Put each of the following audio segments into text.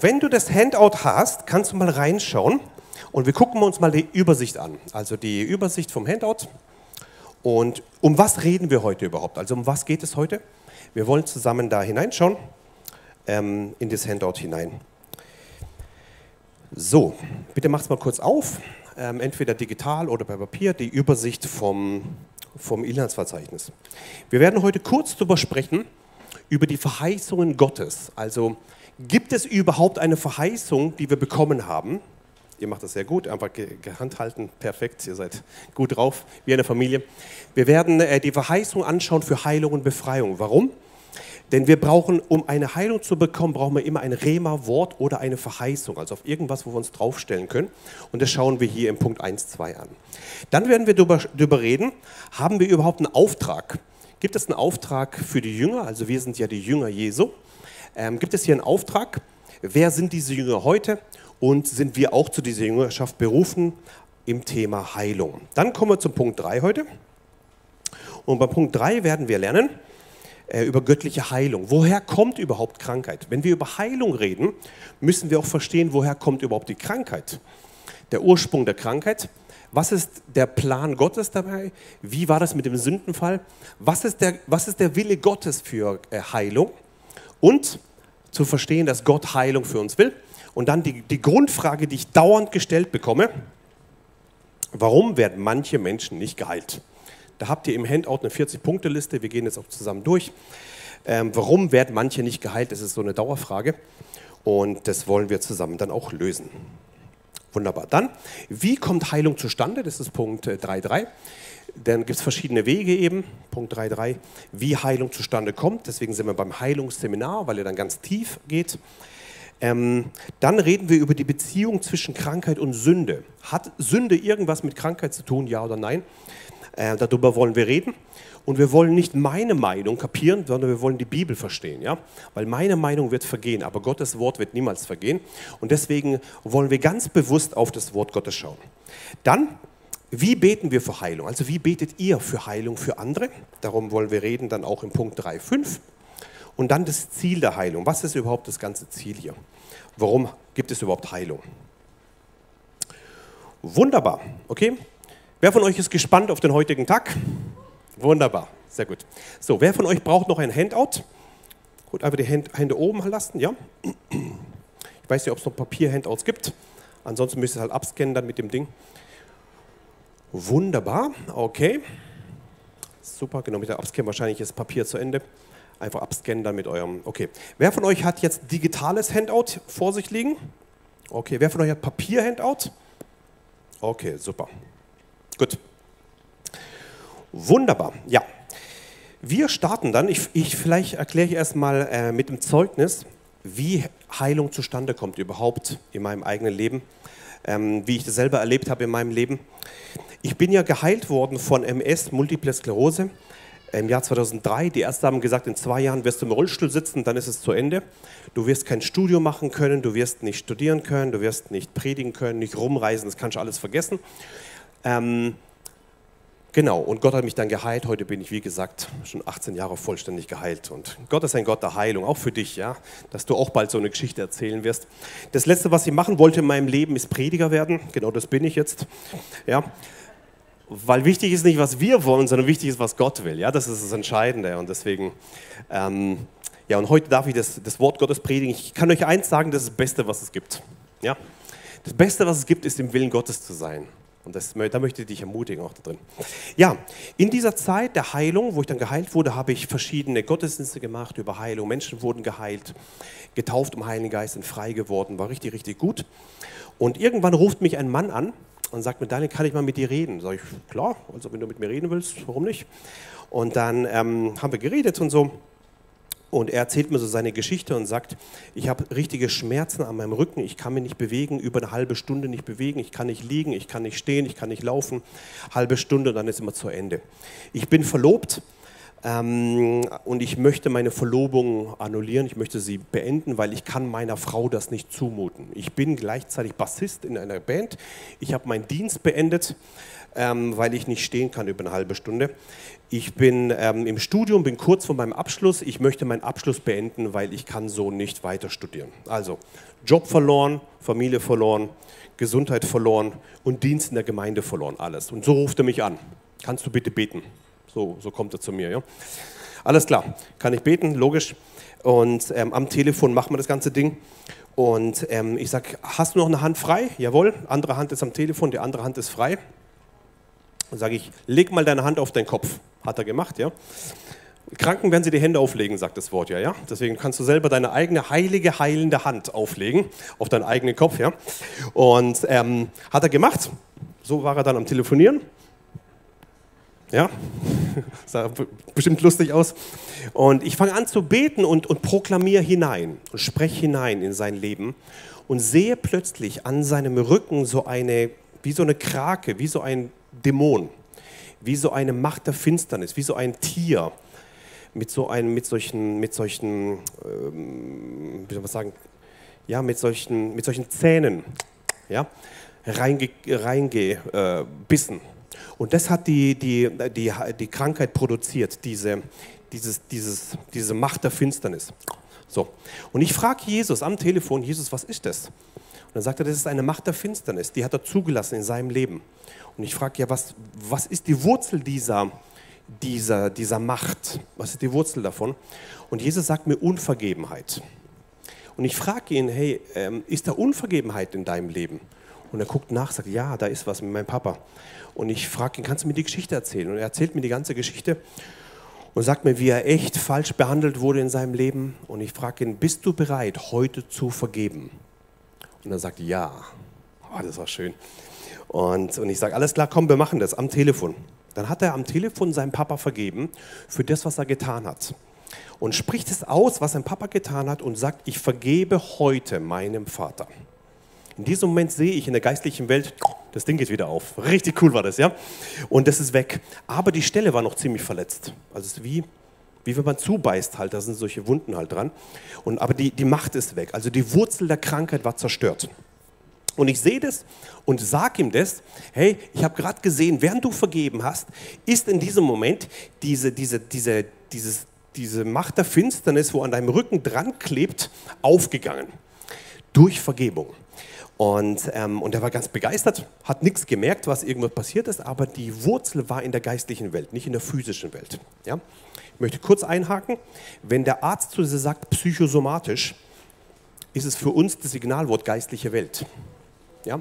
Wenn du das Handout hast, kannst du mal reinschauen und wir gucken uns mal die Übersicht an. Also die Übersicht vom Handout. Und um was reden wir heute überhaupt? Also um was geht es heute? Wir wollen zusammen da hineinschauen, ähm, in das Handout hinein. So, bitte macht es mal kurz auf, ähm, entweder digital oder bei Papier, die Übersicht vom, vom Inhaltsverzeichnis. Wir werden heute kurz darüber sprechen, über die Verheißungen Gottes. Also gibt es überhaupt eine Verheißung, die wir bekommen haben? Ihr macht das sehr gut, einfach Hand halten, perfekt, ihr seid gut drauf, wie eine Familie. Wir werden äh, die Verheißung anschauen für Heilung und Befreiung. Warum? Denn wir brauchen, um eine Heilung zu bekommen, brauchen wir immer ein Rema-Wort oder eine Verheißung, also auf irgendwas, wo wir uns draufstellen können. Und das schauen wir hier im Punkt 1, 2 an. Dann werden wir darüber reden, haben wir überhaupt einen Auftrag? Gibt es einen Auftrag für die Jünger? Also wir sind ja die Jünger Jesu. Ähm, gibt es hier einen Auftrag? Wer sind diese Jünger heute? Und sind wir auch zu dieser Jüngerschaft berufen im Thema Heilung? Dann kommen wir zum Punkt 3 heute. Und bei Punkt 3 werden wir lernen, äh, über göttliche Heilung. Woher kommt überhaupt Krankheit? Wenn wir über Heilung reden, müssen wir auch verstehen, woher kommt überhaupt die Krankheit. Der Ursprung der Krankheit. Was ist der Plan Gottes dabei? Wie war das mit dem Sündenfall? Was ist der, was ist der Wille Gottes für äh, Heilung? Und zu verstehen, dass Gott Heilung für uns will. Und dann die, die Grundfrage, die ich dauernd gestellt bekomme, warum werden manche Menschen nicht geheilt? Da habt ihr im Handout eine 40-Punkte-Liste. Wir gehen jetzt auch zusammen durch. Ähm, warum werden manche nicht geheilt? Das ist so eine Dauerfrage. Und das wollen wir zusammen dann auch lösen. Wunderbar. Dann, wie kommt Heilung zustande? Das ist Punkt 3.3. Äh, dann gibt es verschiedene Wege eben. Punkt 3.3, wie Heilung zustande kommt. Deswegen sind wir beim Heilungsseminar, weil er dann ganz tief geht. Ähm, dann reden wir über die Beziehung zwischen Krankheit und Sünde. Hat Sünde irgendwas mit Krankheit zu tun, ja oder nein? Äh, darüber wollen wir reden. Und wir wollen nicht meine Meinung kapieren, sondern wir wollen die Bibel verstehen. Ja? Weil meine Meinung wird vergehen, aber Gottes Wort wird niemals vergehen. Und deswegen wollen wir ganz bewusst auf das Wort Gottes schauen. Dann, wie beten wir für Heilung? Also wie betet ihr für Heilung für andere? Darum wollen wir reden dann auch im Punkt 3.5. Und dann das Ziel der Heilung. Was ist überhaupt das ganze Ziel hier? Warum gibt es überhaupt Heilung? Wunderbar, okay? Wer von euch ist gespannt auf den heutigen Tag? Wunderbar, sehr gut. So, wer von euch braucht noch ein Handout? Gut, einfach die Hände oben lassen, ja? Ich weiß nicht, ob es noch Papier-Handouts gibt. Ansonsten müsst ihr es halt abscannen dann mit dem Ding. Wunderbar, okay. Super, genau, mit der Abscan wahrscheinlich ist Papier zu Ende. Einfach abscannen dann mit eurem, okay. Wer von euch hat jetzt digitales Handout vor sich liegen? Okay, wer von euch hat Papier-Handout? Okay, super. Gut. Wunderbar. Ja. Wir starten dann. Ich, ich vielleicht erkläre ich erstmal äh, mit dem Zeugnis, wie Heilung zustande kommt überhaupt in meinem eigenen Leben, ähm, wie ich das selber erlebt habe in meinem Leben. Ich bin ja geheilt worden von MS, Multiple Sklerose, im Jahr 2003. Die Ärzte haben gesagt, in zwei Jahren wirst du im Rollstuhl sitzen, dann ist es zu Ende. Du wirst kein Studium machen können, du wirst nicht studieren können, du wirst nicht predigen können, nicht rumreisen, das kannst du alles vergessen. Ähm, genau, und Gott hat mich dann geheilt. Heute bin ich, wie gesagt, schon 18 Jahre vollständig geheilt. Und Gott ist ein Gott der Heilung, auch für dich, ja, dass du auch bald so eine Geschichte erzählen wirst. Das Letzte, was ich machen wollte in meinem Leben, ist Prediger werden. Genau das bin ich jetzt. Ja. Weil wichtig ist nicht, was wir wollen, sondern wichtig ist, was Gott will. Ja, das ist das Entscheidende. Und deswegen, ähm, ja, und heute darf ich das, das Wort Gottes predigen. Ich kann euch eins sagen, das ist das Beste, was es gibt. Ja. Das Beste, was es gibt, ist im Willen Gottes zu sein. Und das, da möchte ich dich ermutigen auch da drin. Ja, in dieser Zeit der Heilung, wo ich dann geheilt wurde, habe ich verschiedene Gottesdienste gemacht über Heilung. Menschen wurden geheilt, getauft im Heiligen Geist, sind frei geworden, war richtig, richtig gut. Und irgendwann ruft mich ein Mann an und sagt mir, Daniel, kann ich mal mit dir reden? Sag ich, klar, also wenn du mit mir reden willst, warum nicht? Und dann ähm, haben wir geredet und so. Und er erzählt mir so seine Geschichte und sagt, ich habe richtige Schmerzen an meinem Rücken, ich kann mich nicht bewegen, über eine halbe Stunde nicht bewegen, ich kann nicht liegen, ich kann nicht stehen, ich kann nicht laufen, halbe Stunde und dann ist immer zu Ende. Ich bin verlobt, Ähm, und ich möchte meine Verlobung annullieren, ich möchte sie beenden, weil ich kann meiner Frau das nicht zumuten. Ich bin gleichzeitig Bassist in einer Band. Ich habe meinen Dienst beendet, ähm, weil ich nicht stehen kann über eine halbe Stunde. Ich bin ähm, im Studium, bin kurz vor meinem Abschluss. Ich möchte meinen Abschluss beenden, weil ich kann so nicht weiter studieren. Also Job verloren, Familie verloren, Gesundheit verloren und Dienst in der Gemeinde verloren, alles. Und so ruft er mich an. Kannst du bitte beten? So, so kommt er zu mir. Ja? Alles klar, kann ich beten, logisch. Und ähm, am Telefon machen wir das ganze Ding. Und ähm, ich sage, hast du noch eine Hand frei? Jawohl, andere Hand ist am Telefon, die andere Hand ist frei. Dann sage ich, leg mal deine Hand auf deinen Kopf. Hat er gemacht, ja. Kranken werden sie die Hände auflegen, sagt das Wort ja, ja. Deswegen kannst du selber deine eigene heilige, heilende Hand auflegen auf deinen eigenen Kopf, ja. Und ähm, hat er gemacht. So war er dann am Telefonieren. Ja, sah bestimmt lustig aus. Und ich fange an zu beten und, und proklamiere hinein und spreche hinein in sein Leben und sehe plötzlich an seinem Rücken so eine, wie so eine Krake, wie so ein Dämon, wie so eine Macht der Finsternis, wie so ein Tier mit so einem, mit solchen, mit solchen, ähm, wie soll man sagen, ja, mit solchen, mit solchen Zähnen, ja, reingebissen. Reinge, äh, und das hat die, die, die, die Krankheit produziert, diese, dieses, dieses, diese Macht der Finsternis. So. Und ich frage Jesus am Telefon, Jesus, was ist das? Und dann sagt er, das ist eine Macht der Finsternis, die hat er zugelassen in seinem Leben. Und ich frage, ja, was, was ist die Wurzel dieser, dieser, dieser Macht? Was ist die Wurzel davon? Und Jesus sagt mir Unvergebenheit. Und ich frage ihn, hey, ähm, ist da Unvergebenheit in deinem Leben? Und er guckt nach, sagt, ja, da ist was mit meinem Papa. Und ich frage ihn, kannst du mir die Geschichte erzählen? Und er erzählt mir die ganze Geschichte und sagt mir, wie er echt falsch behandelt wurde in seinem Leben. Und ich frage ihn, bist du bereit, heute zu vergeben? Und er sagt, ja. Oh, das war schön. Und, und ich sage, alles klar, komm, wir machen das am Telefon. Dann hat er am Telefon seinem Papa vergeben für das, was er getan hat. Und spricht es aus, was sein Papa getan hat und sagt, ich vergebe heute meinem Vater. In diesem Moment sehe ich in der geistlichen Welt, das Ding geht wieder auf. Richtig cool war das, ja? Und das ist weg. Aber die Stelle war noch ziemlich verletzt. Also es ist wie, wie wenn man zubeißt halt, da sind solche Wunden halt dran. Und, aber die, die Macht ist weg. Also die Wurzel der Krankheit war zerstört. Und ich sehe das und sage ihm das, hey, ich habe gerade gesehen, während du vergeben hast, ist in diesem Moment diese, diese, diese, dieses, diese Macht der Finsternis, wo an deinem Rücken dran klebt, aufgegangen. Durch Vergebung. Und, ähm, und er war ganz begeistert, hat nichts gemerkt, was irgendwas passiert ist, aber die Wurzel war in der geistlichen Welt, nicht in der physischen Welt. Ja? Ich möchte kurz einhaken, wenn der Arzt zu dir sagt psychosomatisch, ist es für uns das Signalwort geistliche Welt. Ja?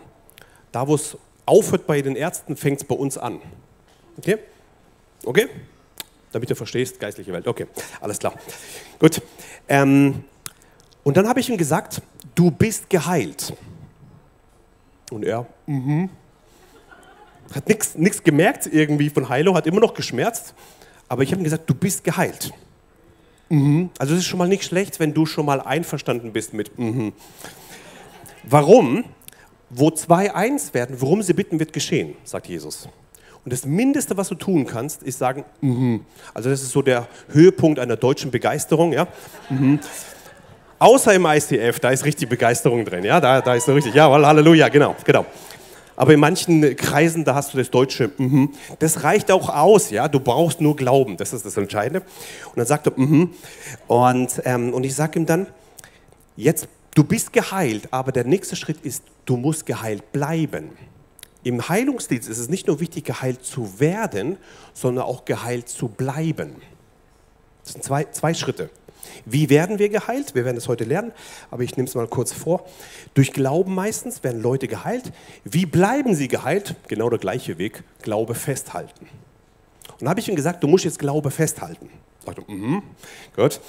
Da, wo es aufhört bei den Ärzten, fängt es bei uns an. Okay? Okay? Damit du verstehst, geistliche Welt. Okay, alles klar. Gut. Ähm, und dann habe ich ihm gesagt, du bist geheilt. Und er, mhm. Hat nichts gemerkt irgendwie von Heilung, hat immer noch geschmerzt. Aber ich habe ihm gesagt, du bist geheilt. Mhm. Also es ist schon mal nicht schlecht, wenn du schon mal einverstanden bist mit mhm. Warum? Wo zwei eins werden, worum sie bitten, wird geschehen, sagt Jesus. Und das Mindeste, was du tun kannst, ist sagen, mhm. also das ist so der Höhepunkt einer deutschen Begeisterung, ja. Mhm. Außer im ICF, da ist richtig Begeisterung drin. Ja, da, da ist so richtig, ja, Halleluja, genau, genau. Aber in manchen Kreisen, da hast du das Deutsche, mm das reicht auch aus, ja, du brauchst nur Glauben, das ist das Entscheidende. Und dann sagt er, mm und, ähm, und ich sage ihm dann, jetzt, du bist geheilt, aber der nächste Schritt ist, du musst geheilt bleiben. Im Heilungsdienst ist es nicht nur wichtig, geheilt zu werden, sondern auch geheilt zu bleiben. Das sind zwei, zwei Schritte. Wie werden wir geheilt? Wir werden es heute lernen, aber ich nehme es mal kurz vor. Durch Glauben meistens werden Leute geheilt. Wie bleiben sie geheilt? Genau der gleiche Weg, Glaube festhalten. Und dann habe ich ihm gesagt, du musst jetzt Glaube festhalten. Sagte, mhm, gut.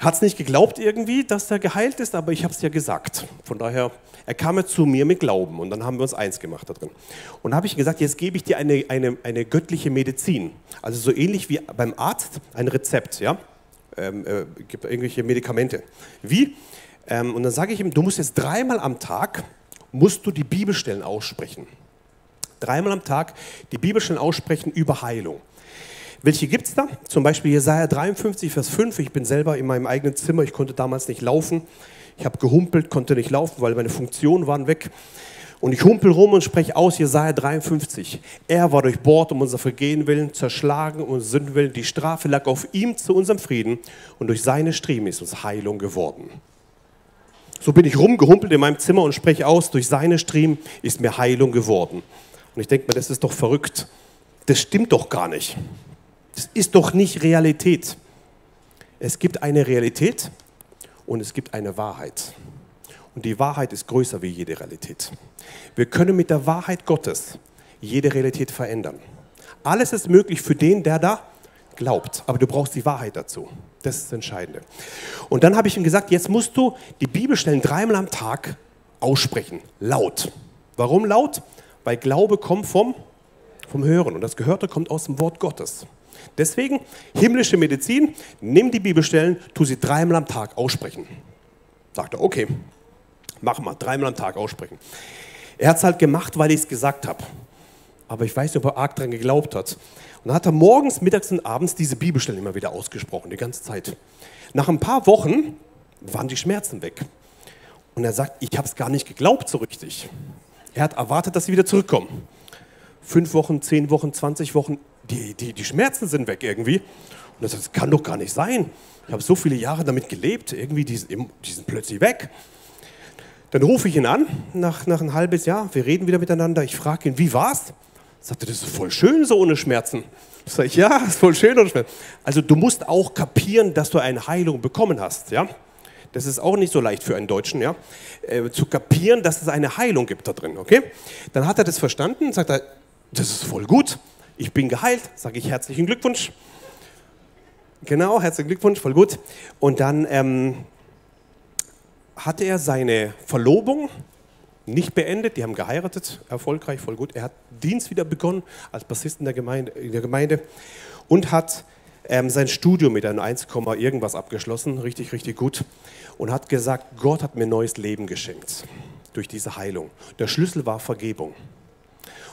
Hat es nicht geglaubt irgendwie, dass er geheilt ist, aber ich habe es ja gesagt. Von daher, er kam ja zu mir mit Glauben und dann haben wir uns eins gemacht da drin. Und habe ich gesagt, jetzt gebe ich dir eine, eine, eine göttliche Medizin. Also so ähnlich wie beim Arzt ein Rezept, ja ähm, äh, gibt irgendwelche Medikamente. Wie? Ähm, und dann sage ich ihm, du musst jetzt dreimal am Tag, musst du die Bibelstellen aussprechen. Dreimal am Tag die Bibelstellen aussprechen über Heilung. Welche gibt es da? Zum Beispiel Jesaja 53, Vers 5. Ich bin selber in meinem eigenen Zimmer, ich konnte damals nicht laufen. Ich habe gehumpelt, konnte nicht laufen, weil meine Funktionen waren weg. Und ich humpel rum und spreche aus Jesaja 53. Er war durchbohrt um unser Vergehen willen, zerschlagen um Sünden willen. Die Strafe lag auf ihm zu unserem Frieden und durch seine Striemen ist uns Heilung geworden. So bin ich rumgehumpelt in meinem Zimmer und spreche aus, durch seine Striemen ist mir Heilung geworden. Und ich denke mir, das ist doch verrückt. Das stimmt doch gar nicht. Das ist doch nicht Realität. Es gibt eine Realität und es gibt eine Wahrheit. Und die Wahrheit ist größer wie jede Realität. Wir können mit der Wahrheit Gottes jede Realität verändern. Alles ist möglich für den, der da glaubt. Aber du brauchst die Wahrheit dazu. Das ist das Entscheidende. Und dann habe ich ihm gesagt, jetzt musst du die Bibelstellen dreimal am Tag aussprechen. Laut. Warum laut? Weil Glaube kommt vom, vom Hören. Und das Gehörte kommt aus dem Wort Gottes. Deswegen, himmlische Medizin, nimm die Bibelstellen, tu sie dreimal am Tag aussprechen. Sagt er, okay, mach mal, dreimal am Tag aussprechen. Er hat es halt gemacht, weil ich es gesagt habe. Aber ich weiß nicht, ob er arg daran geglaubt hat. Und dann hat er morgens, mittags und abends diese Bibelstellen immer wieder ausgesprochen, die ganze Zeit. Nach ein paar Wochen waren die Schmerzen weg. Und er sagt, ich habe es gar nicht geglaubt so richtig. Er hat erwartet, dass sie wieder zurückkommen. Fünf Wochen, zehn Wochen, 20 Wochen, die, die, die Schmerzen sind weg irgendwie. Und er sagt, das kann doch gar nicht sein. Ich habe so viele Jahre damit gelebt, irgendwie die, die sind plötzlich weg. Dann rufe ich ihn an, nach, nach ein halbes Jahr, wir reden wieder miteinander, ich frage ihn, wie war's? Sagte, das ist voll schön so ohne Schmerzen. Sag ich, ja, ist voll schön ohne Schmerzen. Also du musst auch kapieren, dass du eine Heilung bekommen hast, ja? Das ist auch nicht so leicht für einen Deutschen, ja? Äh, zu kapieren, dass es eine Heilung gibt da drin, okay? Dann hat er das verstanden, sagt er, das ist voll gut, ich bin geheilt, sage ich herzlichen Glückwunsch. Genau, herzlichen Glückwunsch, voll gut. Und dann ähm, hatte er seine Verlobung nicht beendet, die haben geheiratet, erfolgreich, voll gut. Er hat Dienst wieder begonnen als Bassist in der Gemeinde, in der Gemeinde und hat ähm, sein Studium mit einem 1, irgendwas abgeschlossen, richtig, richtig gut. Und hat gesagt, Gott hat mir neues Leben geschenkt durch diese Heilung. Der Schlüssel war Vergebung.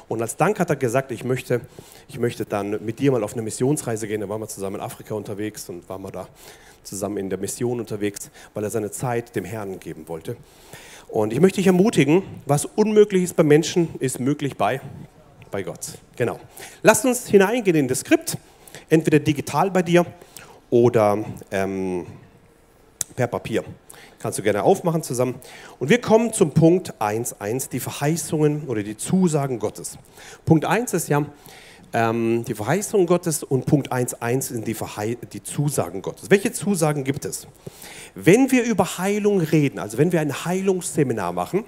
Und als Dank hat er gesagt, ich möchte, ich möchte dann mit dir mal auf eine Missionsreise gehen. Da waren wir zusammen in Afrika unterwegs und waren wir da zusammen in der Mission unterwegs, weil er seine Zeit dem Herrn geben wollte. Und ich möchte dich ermutigen, was unmöglich ist bei Menschen, ist möglich bei, bei Gott. Genau. Lasst uns hineingehen in das Skript, entweder digital bei dir oder ähm, per Papier. Kannst du gerne aufmachen zusammen. Und wir kommen zum Punkt 1.1, die Verheißungen oder die Zusagen Gottes. Punkt 1 ist ja ähm, die Verheißungen Gottes und Punkt 1.1 sind die, die Zusagen Gottes. Welche Zusagen gibt es? Wenn wir über Heilung reden, also wenn wir ein Heilungsseminar machen,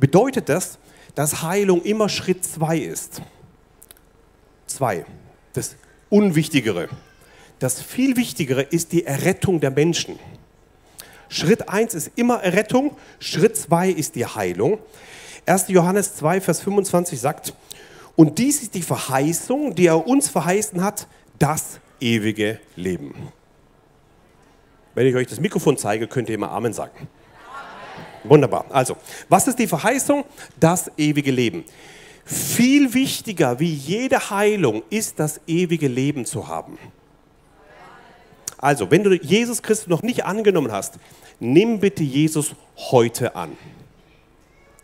bedeutet das, dass Heilung immer Schritt 2 ist. 2. Das Unwichtigere. Das viel Wichtigere ist die Errettung der Menschen. Schritt 1 ist immer Errettung, Schritt 2 ist die Heilung. 1. Johannes 2, Vers 25 sagt, und dies ist die Verheißung, die er uns verheißen hat, das ewige Leben. Wenn ich euch das Mikrofon zeige, könnt ihr immer Amen sagen. Wunderbar. Also, was ist die Verheißung? Das ewige Leben. Viel wichtiger wie jede Heilung ist das ewige Leben zu haben. Also, wenn du Jesus Christus noch nicht angenommen hast, nimm bitte Jesus heute an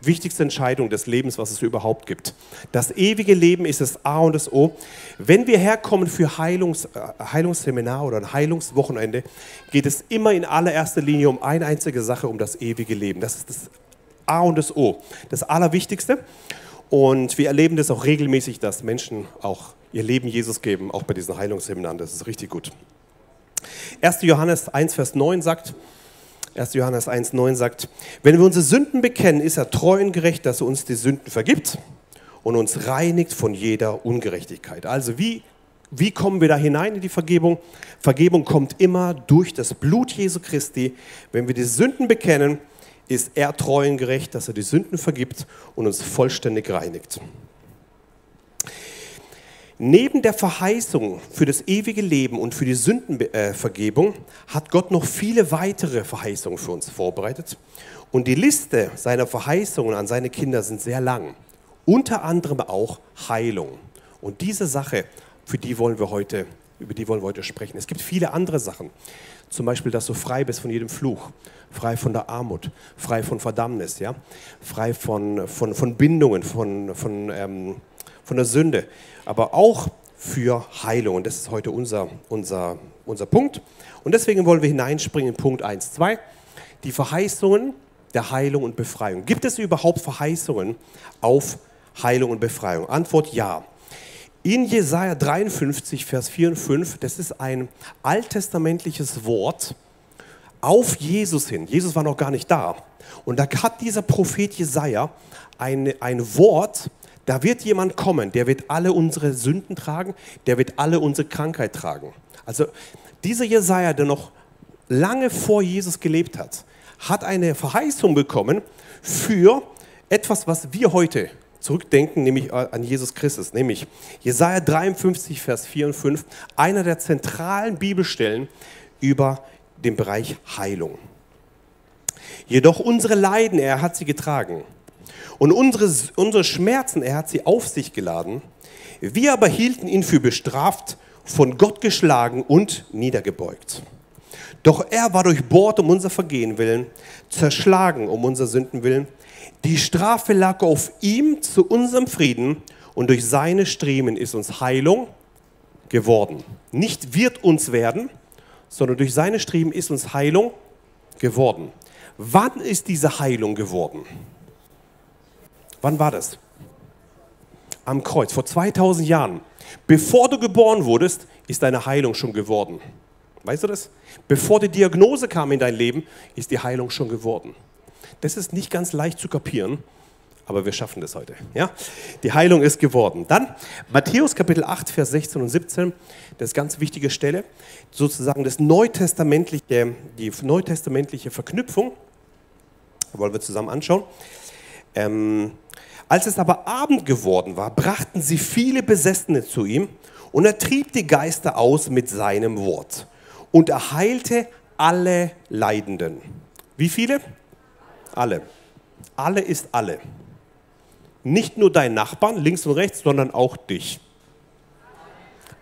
wichtigste Entscheidung des Lebens, was es überhaupt gibt. Das ewige Leben ist das A und das O. Wenn wir herkommen für Heilungs, äh, Heilungsseminar oder ein Heilungswochenende, geht es immer in allererster Linie um eine einzige Sache, um das ewige Leben. Das ist das A und das O, das Allerwichtigste. Und wir erleben das auch regelmäßig, dass Menschen auch ihr Leben Jesus geben, auch bei diesen Heilungsseminaren. Das ist richtig gut. 1. Johannes 1, Vers 9 sagt, 1. Johannes 1,9 sagt, wenn wir unsere Sünden bekennen, ist er treu und gerecht, dass er uns die Sünden vergibt und uns reinigt von jeder Ungerechtigkeit. Also wie, wie kommen wir da hinein in die Vergebung? Vergebung kommt immer durch das Blut Jesu Christi. Wenn wir die Sünden bekennen, ist er treu und gerecht, dass er die Sünden vergibt und uns vollständig reinigt. Neben der Verheißung für das ewige Leben und für die Sündenvergebung hat Gott noch viele weitere Verheißungen für uns vorbereitet. Und die Liste seiner Verheißungen an seine Kinder sind sehr lang. Unter anderem auch Heilung. Und diese Sache, für die wollen wir heute Über die wollen wir heute sprechen. Es gibt viele andere Sachen. Zum Beispiel, dass du frei bist von jedem Fluch, frei von der Armut, frei von Verdammnis, ja? frei von, von, von Bindungen, von, von, ähm, von der Sünde, aber auch für Heilung. Und das ist heute unser, unser, unser Punkt. Und deswegen wollen wir hineinspringen in Punkt 1, 2. Die Verheißungen der Heilung und Befreiung. Gibt es überhaupt Verheißungen auf Heilung und Befreiung? Antwort ja. In Jesaja 53, Vers 4 und 5, das ist ein alttestamentliches Wort auf Jesus hin. Jesus war noch gar nicht da. Und da hat dieser Prophet Jesaja ein, ein Wort, da wird jemand kommen, der wird alle unsere Sünden tragen, der wird alle unsere Krankheit tragen. Also dieser Jesaja, der noch lange vor Jesus gelebt hat, hat eine Verheißung bekommen für etwas, was wir heute zurückdenken, nämlich an Jesus Christus, nämlich Jesaja 53, Vers 4 und 5, einer der zentralen Bibelstellen über den Bereich Heilung. Jedoch unsere Leiden, er hat sie getragen. Und unsere, unsere Schmerzen, er hat sie auf sich geladen. Wir aber hielten ihn für bestraft, von Gott geschlagen und niedergebeugt. Doch er war durchbohrt um unser Vergehen willen, zerschlagen um unser Sünden willen. Die Strafe lag auf ihm zu unserem Frieden und durch seine Striemen ist uns Heilung geworden. Nicht wird uns werden, sondern durch seine Striemen ist uns Heilung geworden. Wann ist diese Heilung geworden? Wann war das? Am Kreuz, vor 2000 Jahren. Bevor du geboren wurdest, ist deine Heilung schon geworden. Weißt du das? Bevor die Diagnose kam in dein Leben, ist die Heilung schon geworden. Das ist nicht ganz leicht zu kapieren, aber wir schaffen das heute. Ja? Die Heilung ist geworden. Dann Matthäus Kapitel 8, Vers 16 und 17, das ist ganz wichtige Stelle, sozusagen das neutestamentliche, die neutestamentliche Verknüpfung, wollen wir zusammen anschauen. Ähm, als es aber Abend geworden war, brachten sie viele Besessene zu ihm und er trieb die Geister aus mit seinem Wort und er heilte alle Leidenden. Wie viele? Alle. Alle ist alle. Nicht nur dein Nachbarn links und rechts, sondern auch dich.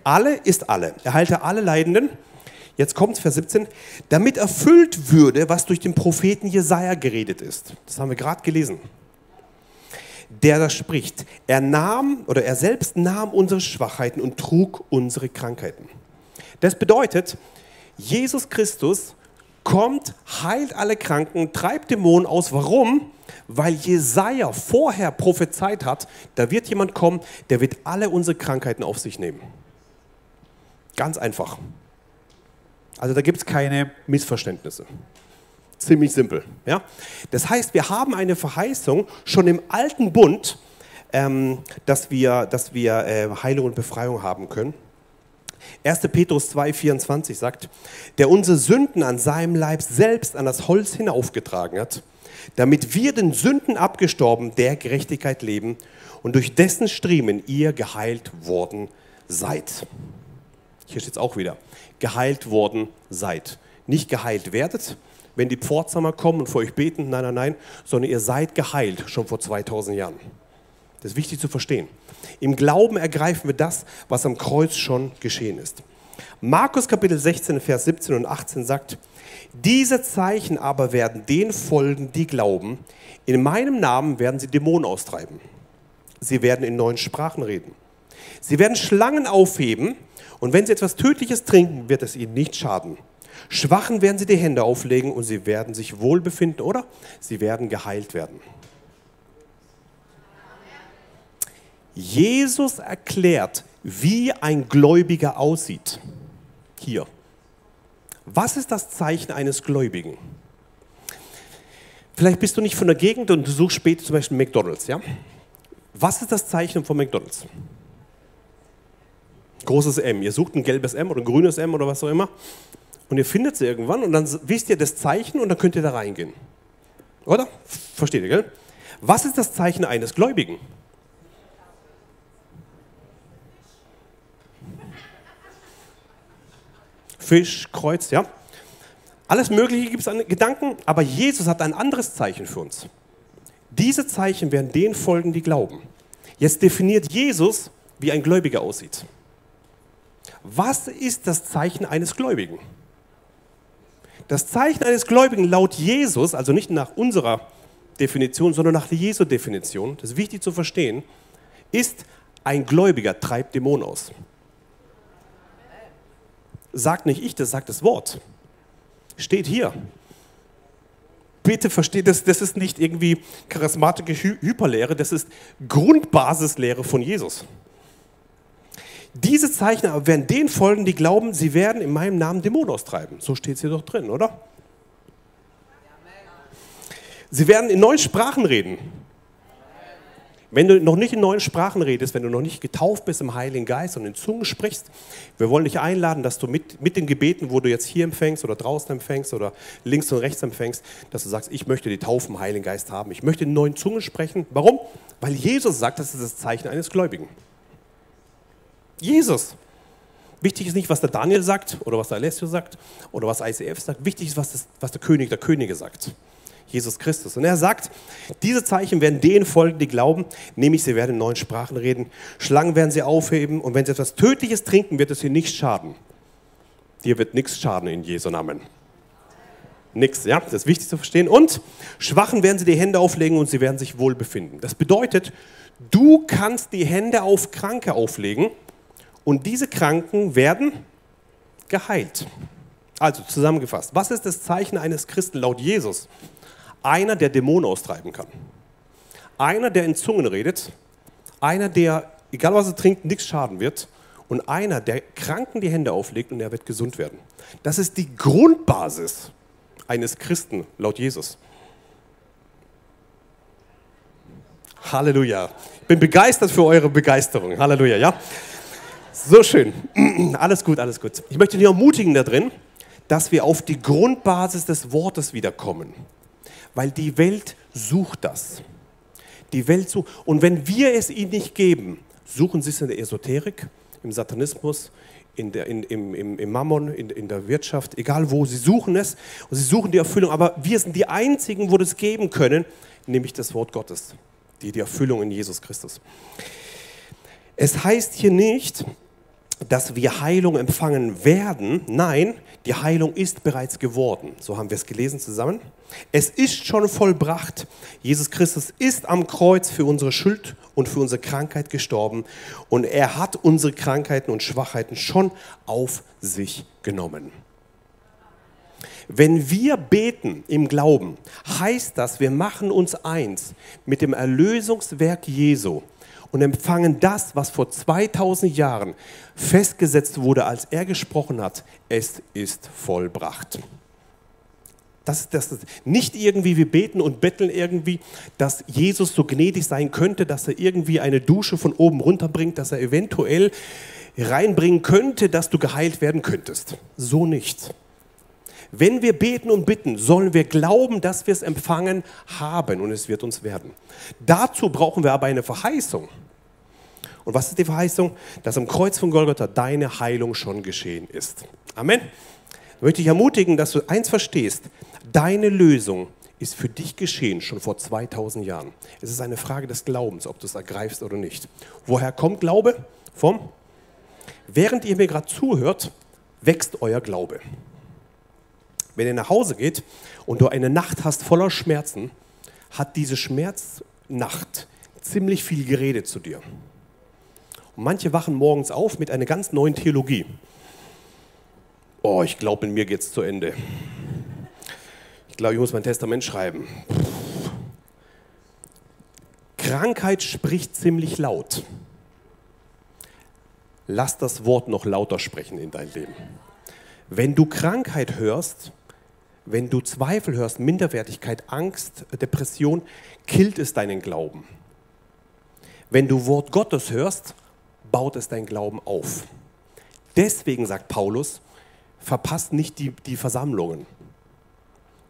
Alle ist alle. Er heilte alle Leidenden. Jetzt kommt Vers 17, damit erfüllt würde, was durch den Propheten Jesaja geredet ist. Das haben wir gerade gelesen. Der da spricht. Er nahm oder er selbst nahm unsere Schwachheiten und trug unsere Krankheiten. Das bedeutet, Jesus Christus kommt, heilt alle Kranken, treibt Dämonen aus. Warum? Weil Jesaja vorher prophezeit hat, da wird jemand kommen, der wird alle unsere Krankheiten auf sich nehmen. Ganz einfach. Also da gibt es keine Missverständnisse. Ziemlich simpel. Ja? Das heißt, wir haben eine Verheißung schon im alten Bund, ähm, dass wir, dass wir äh, Heilung und Befreiung haben können. 1. Petrus 2,24 sagt, der unsere Sünden an seinem Leib selbst an das Holz hinaufgetragen hat, damit wir den Sünden abgestorben der Gerechtigkeit leben und durch dessen Striemen ihr geheilt worden seid. Hier steht es auch wieder, geheilt worden seid. Nicht geheilt werdet, wenn die Pforzammer kommen und vor euch beten, nein, nein, nein, sondern ihr seid geheilt schon vor 2000 Jahren. Das ist wichtig zu verstehen. Im Glauben ergreifen wir das, was am Kreuz schon geschehen ist. Markus Kapitel 16, Vers 17 und 18 sagt, diese Zeichen aber werden denen folgen, die glauben. In meinem Namen werden sie Dämonen austreiben. Sie werden in neuen Sprachen reden. Sie werden Schlangen aufheben und wenn sie etwas Tödliches trinken, wird es ihnen nicht schaden. Schwachen werden sie die Hände auflegen und sie werden sich wohl befinden oder sie werden geheilt werden. Jesus erklärt, wie ein Gläubiger aussieht. Hier. Was ist das Zeichen eines Gläubigen? Vielleicht bist du nicht von der Gegend und du suchst später zum Beispiel McDonalds, ja? Was ist das Zeichen von McDonalds? Großes M. Ihr sucht ein gelbes M oder ein grünes M oder was auch immer. Und ihr findet es irgendwann und dann wisst ihr das Zeichen und dann könnt ihr da reingehen. Oder? Versteht ihr, gell? Was ist das Zeichen eines Gläubigen? Fisch, Kreuz, ja. Alles Mögliche gibt es an Gedanken, aber Jesus hat ein anderes Zeichen für uns. Diese Zeichen werden denen folgen, die glauben. Jetzt definiert Jesus, wie ein Gläubiger aussieht. Was ist das Zeichen eines Gläubigen? Das Zeichen eines Gläubigen laut Jesus, also nicht nach unserer Definition, sondern nach der Jesu Definition, das ist wichtig zu verstehen, ist, ein Gläubiger treibt Dämonen aus. Sagt nicht ich, das sagt das Wort. Steht hier. Bitte versteht das, das ist nicht irgendwie charismatische Hyperlehre, das ist Grundbasislehre von Jesus. Diese Zeichen aber werden denen folgen, die glauben, sie werden in meinem Namen Dämonen austreiben. So steht es hier doch drin, oder? Sie werden in neuen Sprachen reden. Wenn du noch nicht in neuen Sprachen redest, wenn du noch nicht getauft bist im Heiligen Geist und in Zungen sprichst, wir wollen dich einladen, dass du mit, mit den Gebeten, wo du jetzt hier empfängst oder draußen empfängst oder links und rechts empfängst, dass du sagst, ich möchte die Taufe im Heiligen Geist haben. Ich möchte in neuen Zungen sprechen. Warum? Weil Jesus sagt, das ist das Zeichen eines Gläubigen. Jesus. Wichtig ist nicht, was der Daniel sagt oder was der Alessio sagt oder was ICF sagt. Wichtig ist, was, das, was der König der Könige sagt. Jesus Christus. Und er sagt, diese Zeichen werden denen folgen, die glauben, nämlich sie werden in neuen Sprachen reden, Schlangen werden sie aufheben und wenn sie etwas Tödliches trinken, wird es ihnen nicht schaden. Dir wird nichts schaden in Jesu Namen. Nix, ja, das ist wichtig zu verstehen. Und Schwachen werden sie die Hände auflegen und sie werden sich wohl befinden. Das bedeutet, du kannst die Hände auf Kranke auflegen und diese Kranken werden geheilt. Also zusammengefasst, was ist das Zeichen eines Christen laut Jesus? Einer, der Dämonen austreiben kann. Einer, der in Zungen redet. Einer, der, egal was er trinkt, nichts schaden wird. Und einer, der Kranken die Hände auflegt und er wird gesund werden. Das ist die Grundbasis eines Christen laut Jesus. Halleluja. Ich bin begeistert für eure Begeisterung. Halleluja, ja? So schön. Alles gut, alles gut. Ich möchte dich ermutigen da drin, dass wir auf die Grundbasis des Wortes wiederkommen. Weil die Welt sucht das. Die Welt sucht. Und wenn wir es ihnen nicht geben, suchen sie es in der Esoterik, im Satanismus, in der, in, im, im, im Mammon, in, in der Wirtschaft, egal wo, sie suchen es und sie suchen die Erfüllung. Aber wir sind die Einzigen, wo das geben können, nämlich das Wort Gottes, die, die Erfüllung in Jesus Christus. Es heißt hier nicht, dass wir Heilung empfangen werden. Nein, die Heilung ist bereits geworden. So haben wir es gelesen zusammen. Es ist schon vollbracht. Jesus Christus ist am Kreuz für unsere Schuld und für unsere Krankheit gestorben. Und er hat unsere Krankheiten und Schwachheiten schon auf sich genommen. Wenn wir beten im Glauben, heißt das, wir machen uns eins mit dem Erlösungswerk Jesu und empfangen das, was vor 2000 Jahren festgesetzt wurde, als er gesprochen hat. Es ist vollbracht. Das, das, nicht irgendwie, wir beten und betteln irgendwie, dass Jesus so gnädig sein könnte, dass er irgendwie eine Dusche von oben runterbringt, dass er eventuell reinbringen könnte, dass du geheilt werden könntest. So nicht. Wenn wir beten und bitten, sollen wir glauben, dass wir es empfangen haben und es wird uns werden. Dazu brauchen wir aber eine Verheißung. Und was ist die Verheißung? Dass am Kreuz von Golgotha deine Heilung schon geschehen ist. Amen. Ich möchte dich ermutigen, dass du eins verstehst. Deine Lösung ist für dich geschehen, schon vor 2000 Jahren. Es ist eine Frage des Glaubens, ob du es ergreifst oder nicht. Woher kommt Glaube? Vom? Während ihr mir gerade zuhört, wächst euer Glaube. Wenn ihr nach Hause geht und du eine Nacht hast voller Schmerzen, hat diese Schmerznacht ziemlich viel geredet zu dir. Und manche wachen morgens auf mit einer ganz neuen Theologie. Oh, ich glaube, in mir geht es zu Ende. Ich glaube, ich muss mein Testament schreiben. Krankheit spricht ziemlich laut. Lass das Wort noch lauter sprechen in dein Leben. Wenn du Krankheit hörst, wenn du Zweifel hörst, Minderwertigkeit, Angst, Depression, killt es deinen Glauben. Wenn du Wort Gottes hörst, baut es deinen Glauben auf. Deswegen sagt Paulus, verpasst nicht die, die Versammlungen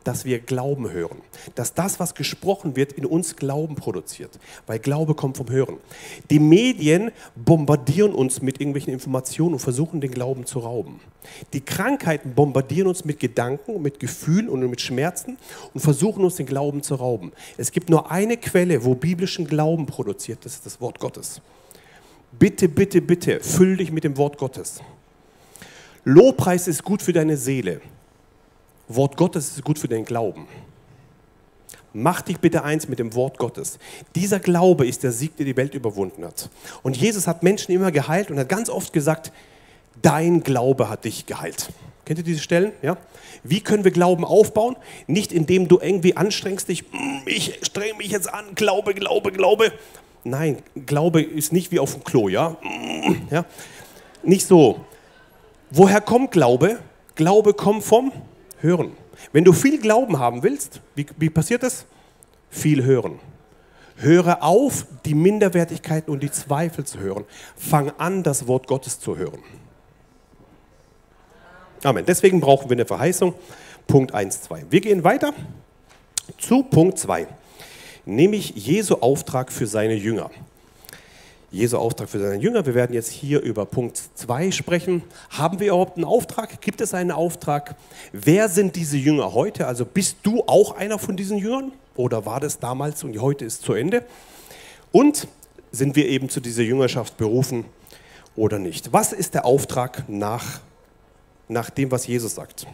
dass wir Glauben hören. Dass das, was gesprochen wird, in uns Glauben produziert. Weil Glaube kommt vom Hören. Die Medien bombardieren uns mit irgendwelchen Informationen und versuchen, den Glauben zu rauben. Die Krankheiten bombardieren uns mit Gedanken, mit Gefühlen und mit Schmerzen und versuchen uns den Glauben zu rauben. Es gibt nur eine Quelle, wo biblischen Glauben produziert, das ist das Wort Gottes. Bitte, bitte, bitte, füll dich mit dem Wort Gottes. Lobpreis ist gut für deine Seele. Wort Gottes ist gut für deinen Glauben. Mach dich bitte eins mit dem Wort Gottes. Dieser Glaube ist der Sieg, der die Welt überwunden hat. Und Jesus hat Menschen immer geheilt und hat ganz oft gesagt, dein Glaube hat dich geheilt. Kennt ihr diese Stellen? Ja? Wie können wir Glauben aufbauen? Nicht indem du irgendwie anstrengst dich, mm, ich strenge mich jetzt an, Glaube, Glaube, Glaube. Nein, Glaube ist nicht wie auf dem Klo, ja? Mm, ja? Nicht so. Woher kommt Glaube? Glaube kommt vom Hören. Wenn du viel Glauben haben willst, wie, wie passiert das? Viel hören. Höre auf, die Minderwertigkeiten und die Zweifel zu hören. Fang an, das Wort Gottes zu hören. Amen. Deswegen brauchen wir eine Verheißung. Punkt 1, 2. Wir gehen weiter zu Punkt 2, nämlich Jesu Auftrag für seine Jünger. Jesu Auftrag für seine Jünger. Wir werden jetzt hier über Punkt 2 sprechen. Haben wir überhaupt einen Auftrag? Gibt es einen Auftrag? Wer sind diese Jünger heute? Also bist du auch einer von diesen Jüngern? Oder war das damals und heute ist zu Ende? Und sind wir eben zu dieser Jüngerschaft berufen oder nicht? Was ist der Auftrag nach, nach dem, was Jesus sagt?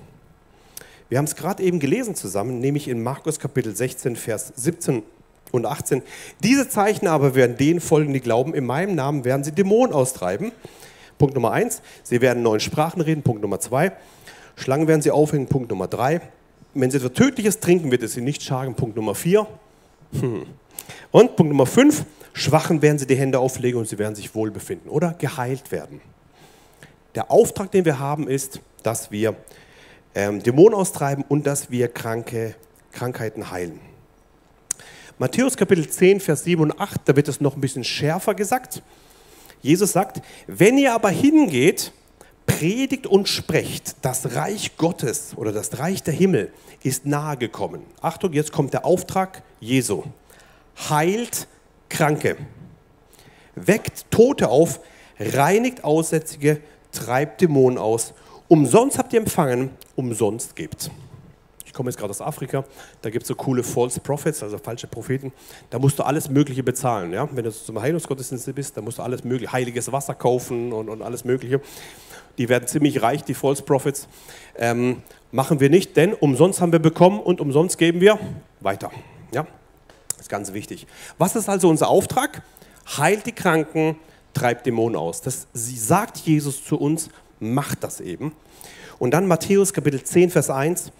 Wir haben es gerade eben gelesen zusammen, nämlich in Markus Kapitel 16, Vers 17 und 18. Diese Zeichen aber werden denen folgen, die glauben, in meinem Namen werden sie Dämonen austreiben. Punkt Nummer eins, sie werden neuen Sprachen reden. Punkt Nummer zwei, Schlangen werden sie aufhängen. Punkt Nummer drei, wenn sie etwas Tödliches trinken, wird es sie nicht schaden. Punkt Nummer vier. Hm. Und Punkt Nummer fünf, Schwachen werden sie die Hände auflegen und sie werden sich wohl befinden oder geheilt werden. Der Auftrag, den wir haben, ist, dass wir ähm, Dämonen austreiben und dass wir kranke Krankheiten heilen. Matthäus Kapitel 10, Vers 7 und 8, da wird es noch ein bisschen schärfer gesagt. Jesus sagt, wenn ihr aber hingeht, predigt und sprecht, das Reich Gottes oder das Reich der Himmel ist nahe gekommen. Achtung, jetzt kommt der Auftrag Jesu. Heilt Kranke, weckt Tote auf, reinigt Aussätzige, treibt Dämonen aus. Umsonst habt ihr empfangen, umsonst gebt. Ich komme jetzt gerade aus Afrika, da gibt es so coole False Prophets, also falsche Propheten. Da musst du alles Mögliche bezahlen. Ja? Wenn du zum Heilungsgottesdienst bist, dann musst du alles Mögliche, heiliges Wasser kaufen und, und alles Mögliche. Die werden ziemlich reich, die False Prophets. Ähm, machen wir nicht, denn umsonst haben wir bekommen und umsonst geben wir weiter. Ja? Das ist ganz wichtig. Was ist also unser Auftrag? Heilt die Kranken, treibt Dämonen aus. Das sagt Jesus zu uns, macht das eben. Und dann Matthäus Kapitel 10, Vers 1.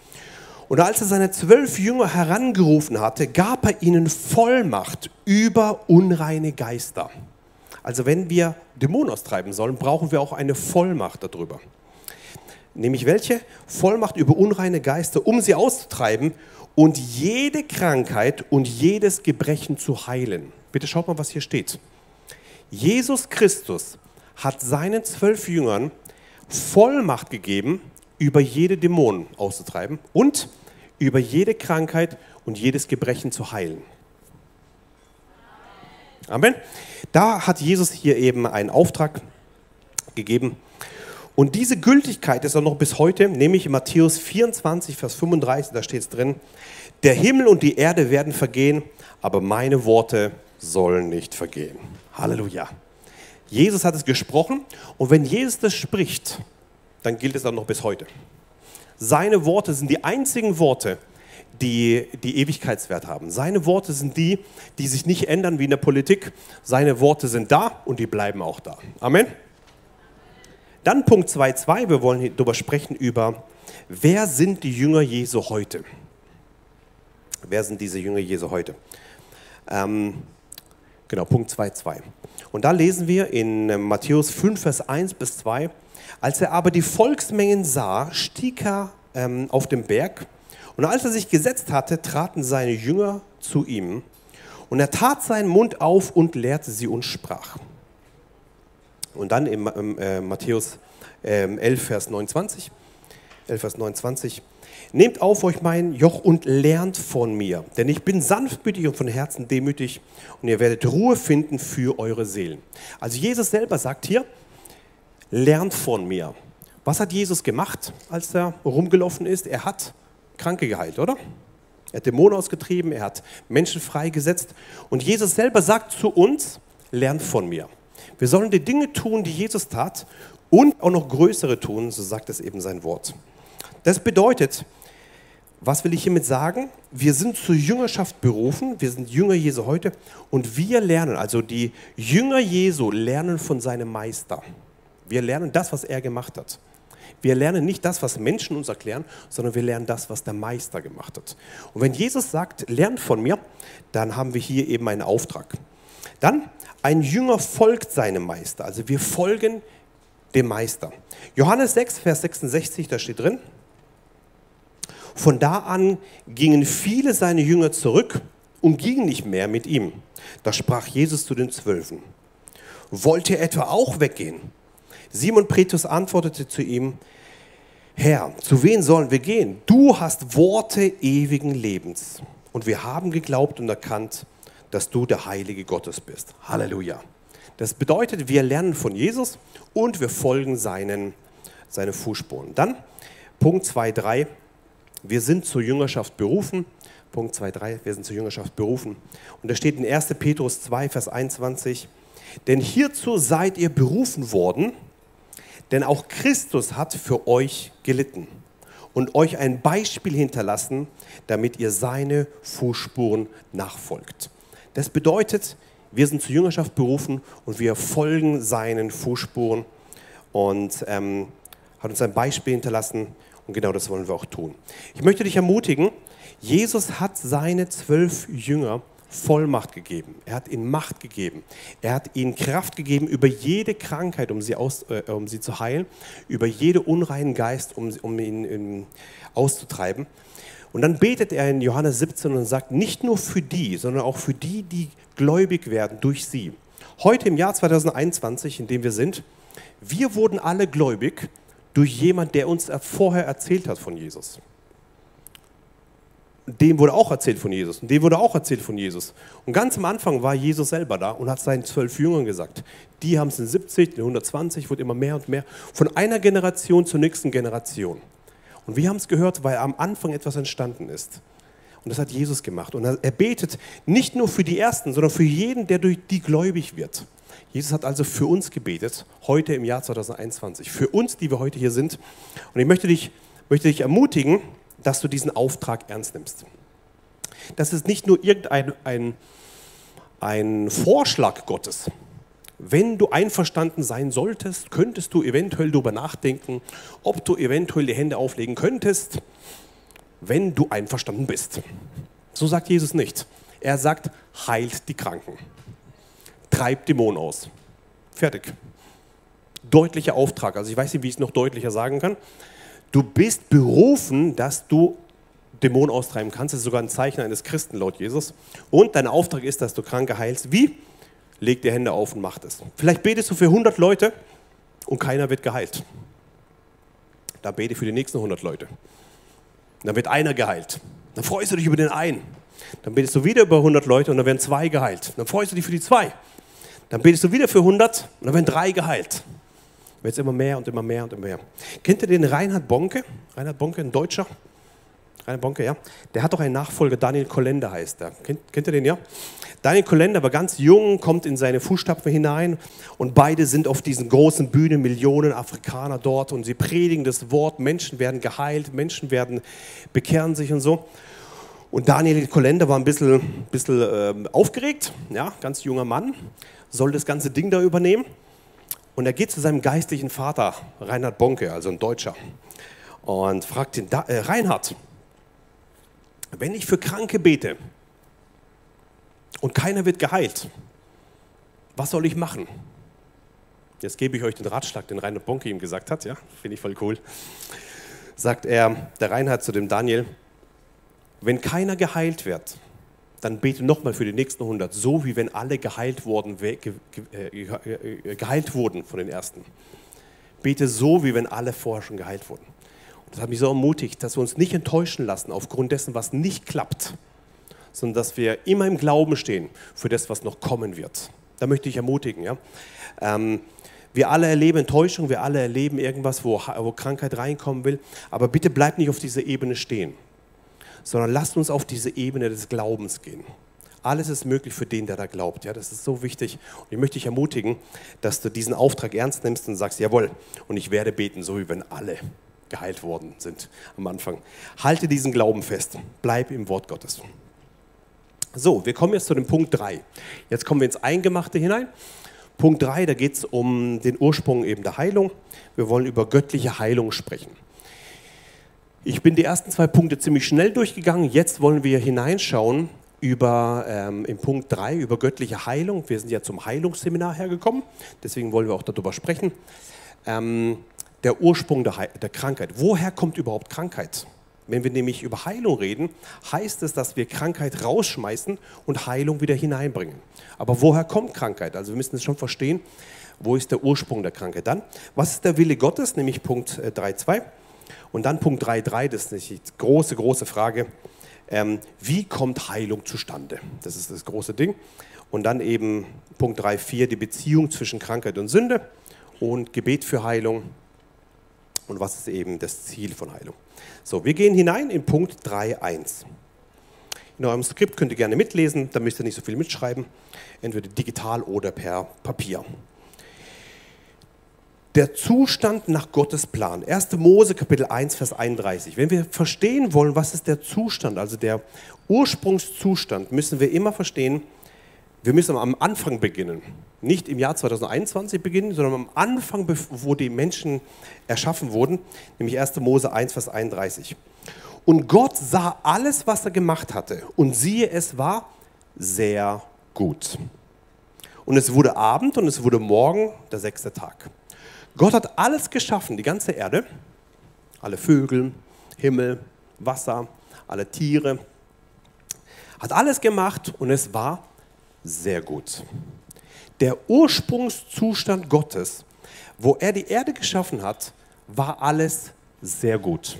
Und als er seine zwölf Jünger herangerufen hatte, gab er ihnen Vollmacht über unreine Geister. Also wenn wir Dämonen austreiben sollen, brauchen wir auch eine Vollmacht darüber. Nämlich welche? Vollmacht über unreine Geister, um sie auszutreiben und jede Krankheit und jedes Gebrechen zu heilen. Bitte schaut mal, was hier steht. Jesus Christus hat seinen zwölf Jüngern Vollmacht gegeben, über jede Dämonen auszutreiben und über jede Krankheit und jedes Gebrechen zu heilen. Amen. Da hat Jesus hier eben einen Auftrag gegeben. Und diese Gültigkeit ist auch noch bis heute, nämlich in Matthäus 24, Vers 35, da steht es drin, der Himmel und die Erde werden vergehen, aber meine Worte sollen nicht vergehen. Halleluja. Jesus hat es gesprochen und wenn Jesus das spricht, dann gilt es auch noch bis heute. Seine Worte sind die einzigen Worte, die, die Ewigkeitswert haben. Seine Worte sind die, die sich nicht ändern wie in der Politik. Seine Worte sind da und die bleiben auch da. Amen. Dann Punkt 2.2, wir wollen darüber sprechen über, wer sind die Jünger Jesu heute? Wer sind diese Jünger Jesu heute? Ähm, genau, Punkt 2.2. Und da lesen wir in äh, Matthäus 5, Vers 1 bis 2, als er aber die Volksmengen sah, stieg er ähm, auf den Berg. Und als er sich gesetzt hatte, traten seine Jünger zu ihm. Und er tat seinen Mund auf und lehrte sie und sprach. Und dann im äh, Matthäus äh, 11, Vers 29, 11, Vers 29, Nehmt auf euch mein Joch und lernt von mir, denn ich bin sanftmütig und von Herzen demütig. Und ihr werdet Ruhe finden für eure Seelen. Also Jesus selber sagt hier, lernt von mir. Was hat Jesus gemacht, als er rumgelaufen ist? Er hat Kranke geheilt, oder? Er hat Dämonen ausgetrieben, er hat Menschen freigesetzt. Und Jesus selber sagt zu uns, lernt von mir. Wir sollen die Dinge tun, die Jesus tat und auch noch größere tun, so sagt es eben sein Wort. Das bedeutet, was will ich hiermit sagen? Wir sind zur Jüngerschaft berufen, wir sind Jünger Jesu heute und wir lernen, also die Jünger Jesu lernen von seinem Meister. Wir lernen das, was er gemacht hat. Wir lernen nicht das, was Menschen uns erklären, sondern wir lernen das, was der Meister gemacht hat. Und wenn Jesus sagt, lernt von mir, dann haben wir hier eben einen Auftrag. Dann, ein Jünger folgt seinem Meister. Also wir folgen dem Meister. Johannes 6, Vers 66, da steht drin, von da an gingen viele seine Jünger zurück und gingen nicht mehr mit ihm. Da sprach Jesus zu den Zwölfen. Wollt ihr etwa auch weggehen? Simon Petrus antwortete zu ihm, Herr, zu wen sollen wir gehen? Du hast Worte ewigen Lebens. Und wir haben geglaubt und erkannt, dass du der Heilige Gottes bist. Halleluja. Das bedeutet, wir lernen von Jesus und wir folgen seinen, seine Fußspuren. Dann Punkt 2, 3. Wir sind zur Jüngerschaft berufen. Punkt 2, 3. Wir sind zur Jüngerschaft berufen. Und da steht in 1. Petrus 2, Vers 21. Denn hierzu seid ihr berufen worden, denn auch Christus hat für euch gelitten und euch ein Beispiel hinterlassen, damit ihr seine Fußspuren nachfolgt. Das bedeutet, wir sind zur Jüngerschaft berufen und wir folgen seinen Fußspuren und ähm, hat uns ein Beispiel hinterlassen, und genau das wollen wir auch tun. Ich möchte dich ermutigen, Jesus hat seine zwölf Jünger Vollmacht gegeben. Er hat ihnen Macht gegeben. Er hat ihnen Kraft gegeben über jede Krankheit, um sie, aus, äh, um sie zu heilen, über jede unreinen Geist, um, um ihn in, auszutreiben. Und dann betet er in Johannes 17 und sagt, nicht nur für die, sondern auch für die, die gläubig werden durch sie. Heute im Jahr 2021, in dem wir sind, wir wurden alle gläubig durch jemand, der uns vorher erzählt hat von Jesus. Dem wurde auch erzählt von Jesus und dem wurde auch erzählt von Jesus. Und ganz am Anfang war Jesus selber da und hat seinen zwölf Jüngern gesagt, die haben es in 70, in 120, wurde immer mehr und mehr, von einer Generation zur nächsten Generation. Und wir haben es gehört, weil am Anfang etwas entstanden ist. Und das hat Jesus gemacht. Und er betet nicht nur für die Ersten, sondern für jeden, der durch die gläubig wird. Jesus hat also für uns gebetet, heute im Jahr 2021, für uns, die wir heute hier sind. Und ich möchte dich, möchte dich ermutigen, dass du diesen Auftrag ernst nimmst. Das ist nicht nur irgendein ein, ein Vorschlag Gottes. Wenn du einverstanden sein solltest, könntest du eventuell darüber nachdenken, ob du eventuell die Hände auflegen könntest, wenn du einverstanden bist. So sagt Jesus nicht. Er sagt, heilt die Kranken treibt Dämonen aus. Fertig. Deutlicher Auftrag. Also ich weiß nicht, wie ich es noch deutlicher sagen kann. Du bist berufen, dass du Dämonen austreiben kannst. Das ist sogar ein Zeichen eines Christen laut Jesus. Und dein Auftrag ist, dass du Kranke heilst. Wie? Leg die Hände auf und mach das. Vielleicht betest du für 100 Leute und keiner wird geheilt. Da bete für die nächsten 100 Leute. Dann wird einer geheilt. Dann freust du dich über den einen. Dann betest du wieder über 100 Leute und dann werden zwei geheilt. Dann freust du dich für die zwei. Dann betest du wieder für 100 und dann werden drei geheilt. Es immer mehr und immer mehr und immer mehr. Kennt ihr den Reinhard Bonke? Reinhard Bonke, ein Deutscher. Reinhard Bonke, ja. Der hat doch einen Nachfolger, Daniel Kolender heißt er. Kennt, kennt ihr den, ja? Daniel Kolender war ganz jung, kommt in seine Fußstapfen hinein und beide sind auf diesen großen Bühnen, Millionen Afrikaner dort und sie predigen das Wort, Menschen werden geheilt, Menschen werden bekehren sich und so. Und Daniel Kolender war ein bisschen, bisschen äh, aufgeregt, ja, ganz junger Mann, soll das ganze Ding da übernehmen. Und er geht zu seinem geistlichen Vater, Reinhard Bonke, also ein Deutscher, und fragt ihn, äh, Reinhard, wenn ich für Kranke bete und keiner wird geheilt, was soll ich machen? Jetzt gebe ich euch den Ratschlag, den Reinhard Bonke ihm gesagt hat, ja, finde ich voll cool. Sagt er, der Reinhard zu dem Daniel, wenn keiner geheilt wird, dann bete nochmal für die nächsten 100, so wie wenn alle geheilt, worden, äh, äh, geheilt wurden von den Ersten. Bete so, wie wenn alle vorher schon geheilt wurden. Und das hat mich so ermutigt, dass wir uns nicht enttäuschen lassen aufgrund dessen, was nicht klappt, sondern dass wir immer im Glauben stehen für das, was noch kommen wird. Da möchte ich ermutigen. Ja? Ähm, wir alle erleben Enttäuschung, wir alle erleben irgendwas, wo, wo Krankheit reinkommen will, aber bitte bleibt nicht auf dieser Ebene stehen sondern lasst uns auf diese Ebene des Glaubens gehen. Alles ist möglich für den, der da glaubt. Ja, das ist so wichtig. Und ich möchte dich ermutigen, dass du diesen Auftrag ernst nimmst und sagst, jawohl, und ich werde beten, so wie wenn alle geheilt worden sind am Anfang. Halte diesen Glauben fest. Bleib im Wort Gottes. So, wir kommen jetzt zu dem Punkt 3. Jetzt kommen wir ins Eingemachte hinein. Punkt 3, da geht es um den Ursprung eben der Heilung. Wir wollen über göttliche Heilung sprechen. Ich bin die ersten zwei Punkte ziemlich schnell durchgegangen. Jetzt wollen wir hineinschauen über, ähm, im Punkt 3 über göttliche Heilung. Wir sind ja zum Heilungsseminar hergekommen, deswegen wollen wir auch darüber sprechen. Ähm, der Ursprung der, der Krankheit. Woher kommt überhaupt Krankheit? Wenn wir nämlich über Heilung reden, heißt es, dass wir Krankheit rausschmeißen und Heilung wieder hineinbringen. Aber woher kommt Krankheit? Also wir müssen es schon verstehen, wo ist der Ursprung der Krankheit. Dann, was ist der Wille Gottes? Nämlich Punkt 3.2. Und dann Punkt 3.3, das ist die große, große Frage. Ähm, wie kommt Heilung zustande? Das ist das große Ding. Und dann eben Punkt 3.4, die Beziehung zwischen Krankheit und Sünde und Gebet für Heilung. Und was ist eben das Ziel von Heilung? So, wir gehen hinein in Punkt 3.1. In eurem Skript könnt ihr gerne mitlesen, da müsst ihr nicht so viel mitschreiben, entweder digital oder per Papier der Zustand nach Gottes Plan. 1. Mose Kapitel 1, Vers 31. Wenn wir verstehen wollen, was ist der Zustand, also der Ursprungszustand, müssen wir immer verstehen, wir müssen am Anfang beginnen. Nicht im Jahr 2021 beginnen, sondern am Anfang, wo die Menschen erschaffen wurden, nämlich 1. Mose 1, Vers 31. Und Gott sah alles, was er gemacht hatte, und siehe, es war sehr gut. Und es wurde Abend und es wurde Morgen, der sechste Tag. Gott hat alles geschaffen, die ganze Erde, alle Vögel, Himmel, Wasser, alle Tiere, hat alles gemacht und es war sehr gut. Der Ursprungszustand Gottes, wo er die Erde geschaffen hat, war alles sehr gut.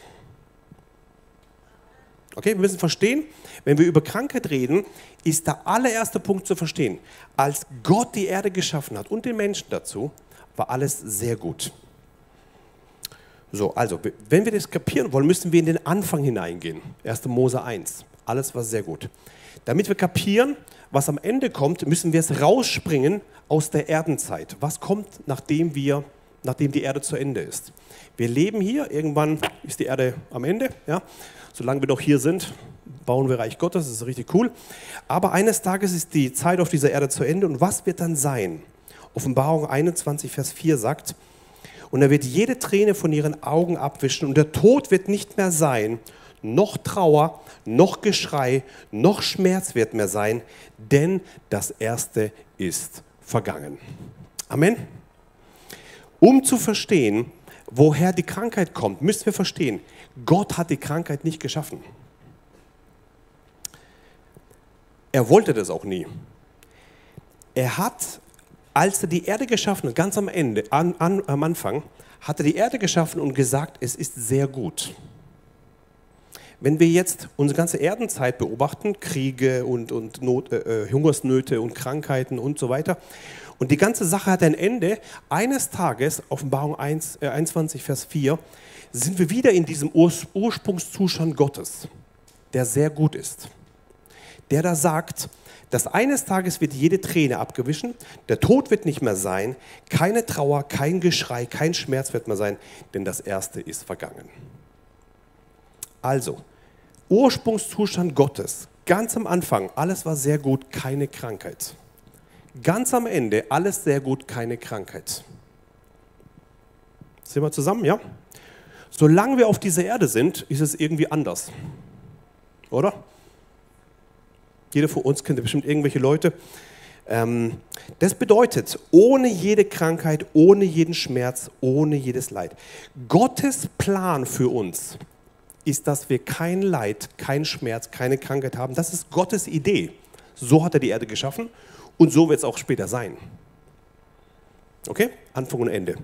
Okay, wir müssen verstehen, wenn wir über Krankheit reden, ist der allererste Punkt zu verstehen. Als Gott die Erde geschaffen hat und den Menschen dazu, war alles sehr gut. So, also, wenn wir das kapieren wollen, müssen wir in den Anfang hineingehen. 1. Mose 1. Alles war sehr gut. Damit wir kapieren, was am Ende kommt, müssen wir es rausspringen aus der Erdenzeit. Was kommt, nachdem, wir, nachdem die Erde zu Ende ist? Wir leben hier, irgendwann ist die Erde am Ende. Ja? Solange wir noch hier sind, bauen wir Reich Gottes, das ist richtig cool. Aber eines Tages ist die Zeit auf dieser Erde zu Ende und was wird dann sein? Offenbarung 21, Vers 4 sagt, und er wird jede Träne von ihren Augen abwischen und der Tod wird nicht mehr sein, noch Trauer, noch Geschrei, noch Schmerz wird mehr sein, denn das Erste ist vergangen. Amen. Um zu verstehen, woher die Krankheit kommt, müssen wir verstehen, Gott hat die Krankheit nicht geschaffen. Er wollte das auch nie. Er hat als er die Erde geschaffen hat, ganz am Ende, an, an, am Anfang, hat er die Erde geschaffen und gesagt, es ist sehr gut. Wenn wir jetzt unsere ganze Erdenzeit beobachten, Kriege und, und Not, äh, äh Hungersnöte und Krankheiten und so weiter, und die ganze Sache hat ein Ende, eines Tages, Offenbarung 1, äh, 21, Vers 4, sind wir wieder in diesem Ur Ursprungszustand Gottes, der sehr gut ist. Der da sagt, dass eines Tages wird jede Träne abgewichen, der Tod wird nicht mehr sein, keine Trauer, kein Geschrei, kein Schmerz wird mehr sein, denn das Erste ist vergangen. Also, Ursprungszustand Gottes, ganz am Anfang, alles war sehr gut, keine Krankheit. Ganz am Ende, alles sehr gut, keine Krankheit. Sind wir zusammen, ja? Solange wir auf dieser Erde sind, ist es irgendwie anders. Oder? Jeder von uns kennt bestimmt irgendwelche Leute. Ähm, das bedeutet, ohne jede Krankheit, ohne jeden Schmerz, ohne jedes Leid. Gottes Plan für uns ist, dass wir kein Leid, kein Schmerz, keine Krankheit haben. Das ist Gottes Idee. So hat er die Erde geschaffen und so wird es auch später sein. Okay? Anfang und Ende.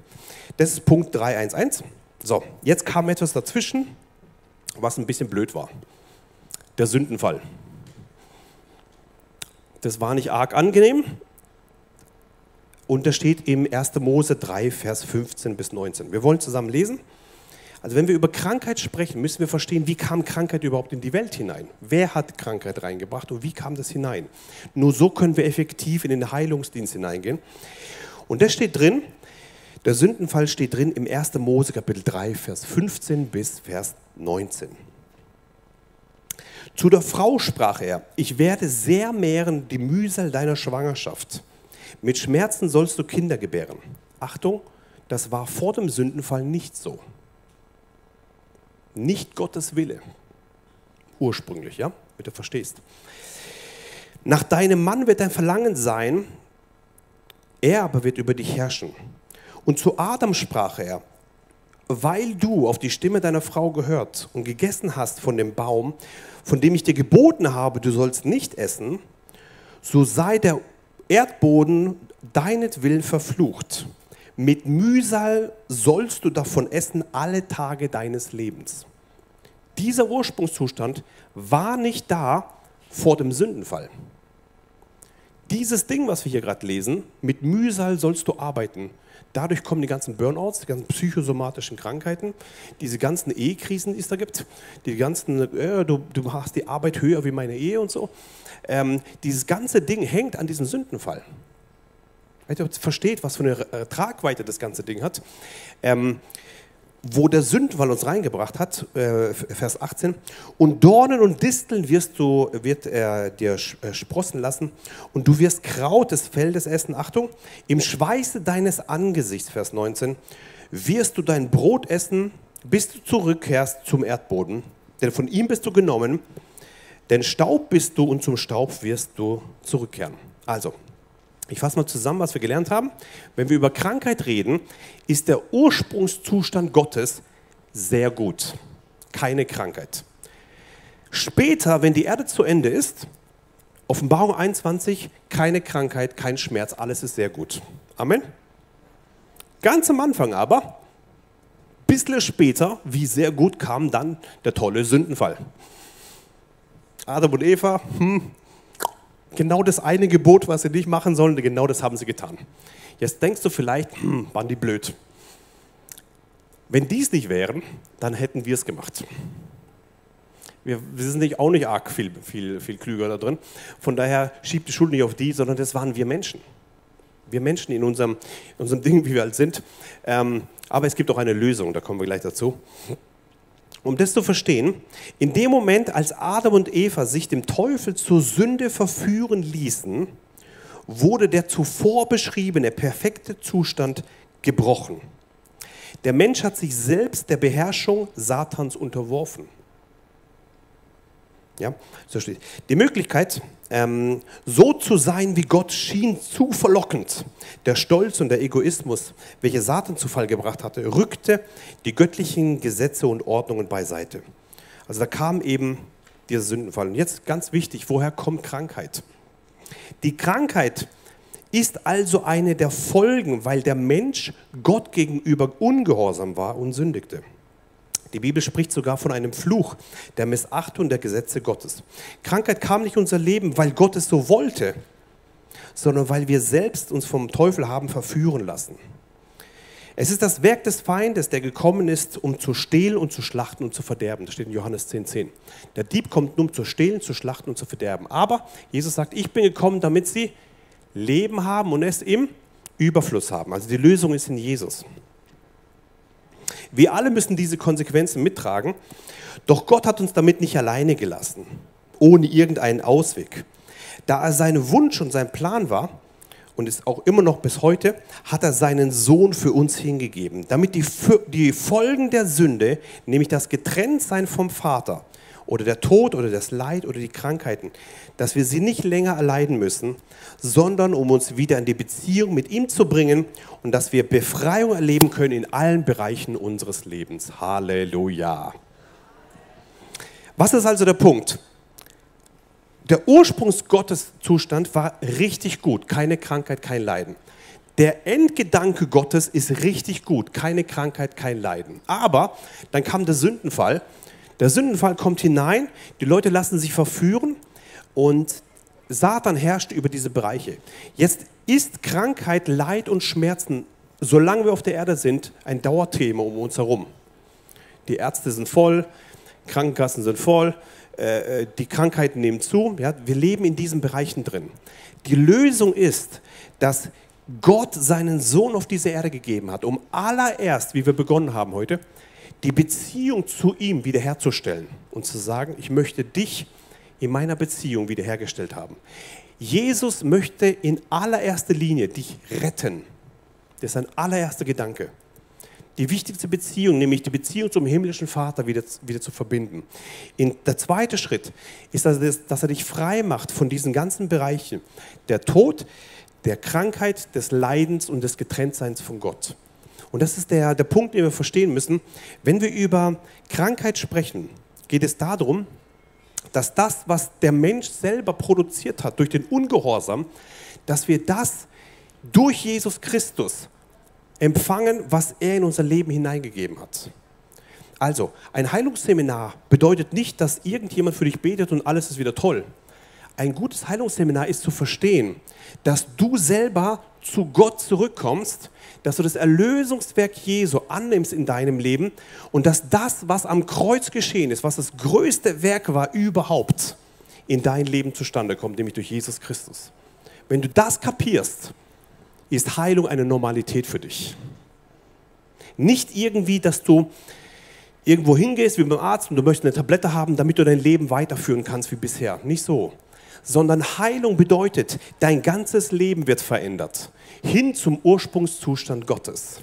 Das ist Punkt 3.1.1. So, jetzt kam etwas dazwischen, was ein bisschen blöd war. Der Sündenfall. Das war nicht arg angenehm. Und das steht im 1. Mose 3, Vers 15 bis 19. Wir wollen zusammen lesen. Also wenn wir über Krankheit sprechen, müssen wir verstehen, wie kam Krankheit überhaupt in die Welt hinein? Wer hat Krankheit reingebracht und wie kam das hinein? Nur so können wir effektiv in den Heilungsdienst hineingehen. Und das steht drin, der Sündenfall steht drin im 1. Mose Kapitel 3, Vers 15 bis Vers 19. Zu der Frau sprach er, ich werde sehr mehren die Mühsal deiner Schwangerschaft. Mit Schmerzen sollst du Kinder gebären. Achtung, das war vor dem Sündenfall nicht so. Nicht Gottes Wille. Ursprünglich, ja? Du verstehst. Nach deinem Mann wird dein Verlangen sein, er aber wird über dich herrschen. Und zu Adam sprach er, weil du auf die Stimme deiner Frau gehört und gegessen hast von dem Baum, von dem ich dir geboten habe, du sollst nicht essen, so sei der Erdboden deinetwillen verflucht. Mit Mühsal sollst du davon essen alle Tage deines Lebens. Dieser Ursprungszustand war nicht da vor dem Sündenfall. Dieses Ding, was wir hier gerade lesen, mit Mühsal sollst du arbeiten. Dadurch kommen die ganzen Burnouts, die ganzen psychosomatischen Krankheiten, diese ganzen Ehekrisen, die es da gibt, die ganzen, äh, du, du hast die Arbeit höher wie meine Ehe und so. Ähm, dieses ganze Ding hängt an diesem Sündenfall. Wenn ihr versteht, was für eine äh, Tragweite das ganze Ding hat. Ähm, wo der Sündwall uns reingebracht hat, äh, Vers 18, und Dornen und Disteln wirst du, wird er dir äh, sprossen lassen und du wirst Kraut des Feldes essen, Achtung, im Schweiße deines Angesichts, Vers 19, wirst du dein Brot essen, bis du zurückkehrst zum Erdboden, denn von ihm bist du genommen, denn Staub bist du und zum Staub wirst du zurückkehren. Also, ich fasse mal zusammen, was wir gelernt haben. Wenn wir über Krankheit reden, ist der Ursprungszustand Gottes sehr gut. Keine Krankheit. Später, wenn die Erde zu Ende ist, Offenbarung 21, keine Krankheit, kein Schmerz, alles ist sehr gut. Amen. Ganz am Anfang aber, bisschen später, wie sehr gut kam dann der tolle Sündenfall. Adam und Eva, hm, genau das eine Gebot, was sie nicht machen sollen, genau das haben sie getan. Jetzt denkst du vielleicht, hm, waren die blöd. Wenn dies nicht wären, dann hätten wir es gemacht. Wir, wir sind nicht, auch nicht arg viel, viel, viel klüger da drin. Von daher schiebt die Schuld nicht auf die, sondern das waren wir Menschen. Wir Menschen in unserem, in unserem Ding, wie wir halt sind. Ähm, aber es gibt auch eine Lösung, da kommen wir gleich dazu. Um das zu verstehen, in dem Moment, als Adam und Eva sich dem Teufel zur Sünde verführen ließen, wurde der zuvor beschriebene perfekte Zustand gebrochen. Der Mensch hat sich selbst der Beherrschung Satans unterworfen. Ja, so steht. Die Möglichkeit, ähm, so zu sein wie Gott, schien zu verlockend. Der Stolz und der Egoismus, welche Satan zu Fall gebracht hatte, rückte die göttlichen Gesetze und Ordnungen beiseite. Also da kam eben dieser Sündenfall. Und jetzt ganz wichtig, woher kommt Krankheit? Die Krankheit ist also eine der Folgen, weil der Mensch Gott gegenüber ungehorsam war und sündigte. Die Bibel spricht sogar von einem Fluch, der Missachtung der Gesetze Gottes. Krankheit kam nicht in unser Leben, weil Gott es so wollte, sondern weil wir selbst uns vom Teufel haben verführen lassen. Es ist das Werk des Feindes, der gekommen ist, um zu stehlen und zu schlachten und zu verderben. Das steht in Johannes 10,10. 10. Der Dieb kommt nur, um zu stehlen, zu schlachten und zu verderben. Aber Jesus sagt, ich bin gekommen, damit sie Leben haben und es im Überfluss haben. Also die Lösung ist in Jesus. Wir alle müssen diese Konsequenzen mittragen, doch Gott hat uns damit nicht alleine gelassen, ohne irgendeinen Ausweg. Da er sein Wunsch und sein Plan war, und ist auch immer noch bis heute, hat er seinen Sohn für uns hingegeben, damit die, die Folgen der Sünde, nämlich das Getrenntsein vom Vater, oder der Tod oder das Leid oder die Krankheiten, dass wir sie nicht länger erleiden müssen, sondern um uns wieder in die Beziehung mit ihm zu bringen und dass wir Befreiung erleben können in allen Bereichen unseres Lebens. Halleluja. Was ist also der Punkt? Der Ursprungsgotteszustand war richtig gut, keine Krankheit, kein Leiden. Der Endgedanke Gottes ist richtig gut, keine Krankheit, kein Leiden. Aber dann kam der Sündenfall der Sündenfall kommt hinein, die Leute lassen sich verführen und Satan herrscht über diese Bereiche. Jetzt ist Krankheit, Leid und Schmerzen, solange wir auf der Erde sind, ein Dauerthema um uns herum. Die Ärzte sind voll, Krankenkassen sind voll, äh, äh, die Krankheiten nehmen zu. Ja? Wir leben in diesen Bereichen drin. Die Lösung ist, dass Gott seinen Sohn auf diese Erde gegeben hat, um allererst, wie wir begonnen haben heute, die Beziehung zu ihm wiederherzustellen und zu sagen, ich möchte dich in meiner Beziehung wiederhergestellt haben. Jesus möchte in allererster Linie dich retten. Das ist sein allererster Gedanke. Die wichtigste Beziehung, nämlich die Beziehung zum himmlischen Vater wieder, wieder zu verbinden. In, der zweite Schritt ist, dass er, dass er dich frei macht von diesen ganzen Bereichen. Der Tod, der Krankheit, des Leidens und des Getrenntseins von Gott. Und das ist der, der Punkt, den wir verstehen müssen. Wenn wir über Krankheit sprechen, geht es darum, dass das, was der Mensch selber produziert hat durch den Ungehorsam, dass wir das durch Jesus Christus empfangen, was er in unser Leben hineingegeben hat. Also, ein Heilungsseminar bedeutet nicht, dass irgendjemand für dich betet und alles ist wieder toll. Ein gutes Heilungsseminar ist zu verstehen, dass du selber zu Gott zurückkommst, dass du das Erlösungswerk Jesu annimmst in deinem Leben und dass das, was am Kreuz geschehen ist, was das größte Werk war überhaupt, in dein Leben zustande kommt, nämlich durch Jesus Christus. Wenn du das kapierst, ist Heilung eine Normalität für dich. Nicht irgendwie, dass du irgendwo hingehst wie beim Arzt und du möchtest eine Tablette haben, damit du dein Leben weiterführen kannst wie bisher. Nicht so sondern Heilung bedeutet, dein ganzes Leben wird verändert, hin zum Ursprungszustand Gottes,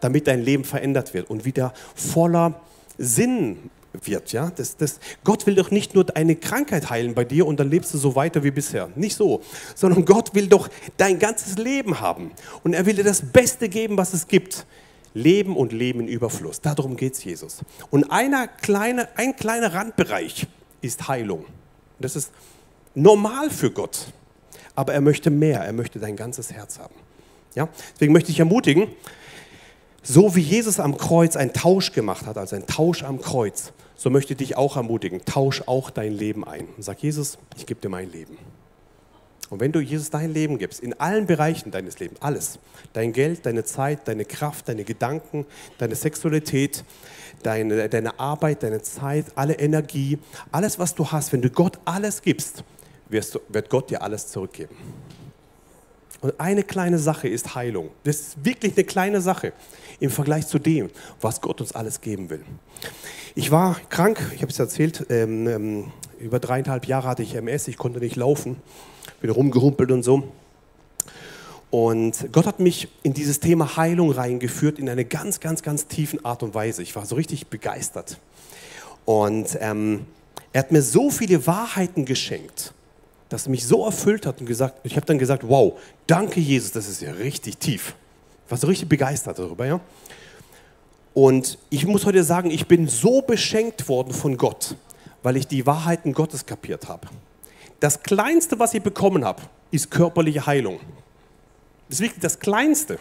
damit dein Leben verändert wird und wieder voller Sinn wird. Ja? Das, das, Gott will doch nicht nur eine Krankheit heilen bei dir und dann lebst du so weiter wie bisher. Nicht so, sondern Gott will doch dein ganzes Leben haben und er will dir das Beste geben, was es gibt. Leben und Leben in Überfluss. Darum geht es Jesus. Und einer kleine, ein kleiner Randbereich ist Heilung. Das ist normal für Gott. Aber er möchte mehr. Er möchte dein ganzes Herz haben. Ja? Deswegen möchte ich ermutigen, so wie Jesus am Kreuz einen Tausch gemacht hat, also einen Tausch am Kreuz, so möchte ich dich auch ermutigen, tausch auch dein Leben ein. Und sag, Jesus, ich gebe dir mein Leben. Und wenn du Jesus dein Leben gibst, in allen Bereichen deines Lebens, alles, dein Geld, deine Zeit, deine Kraft, deine Gedanken, deine Sexualität, deine, deine Arbeit, deine Zeit, alle Energie, alles, was du hast, wenn du Gott alles gibst, wirst wird Gott dir alles zurückgeben. Und eine kleine Sache ist Heilung. Das ist wirklich eine kleine Sache im Vergleich zu dem, was Gott uns alles geben will. Ich war krank, ich habe es erzählt, ähm, ähm, über dreieinhalb Jahre hatte ich MS, ich konnte nicht laufen, bin rumgehumpelt und so. Und Gott hat mich in dieses Thema Heilung reingeführt in eine ganz, ganz, ganz tiefen Art und Weise. Ich war so richtig begeistert. Und ähm, er hat mir so viele Wahrheiten geschenkt, dass er mich so erfüllt hat und gesagt, ich habe dann gesagt, wow, danke Jesus, das ist ja richtig tief. Ich war so richtig begeistert darüber, ja. Und ich muss heute sagen, ich bin so beschenkt worden von Gott, weil ich die Wahrheiten Gottes kapiert habe. Das Kleinste, was ich bekommen habe, ist körperliche Heilung. Das ist wirklich das Kleinste.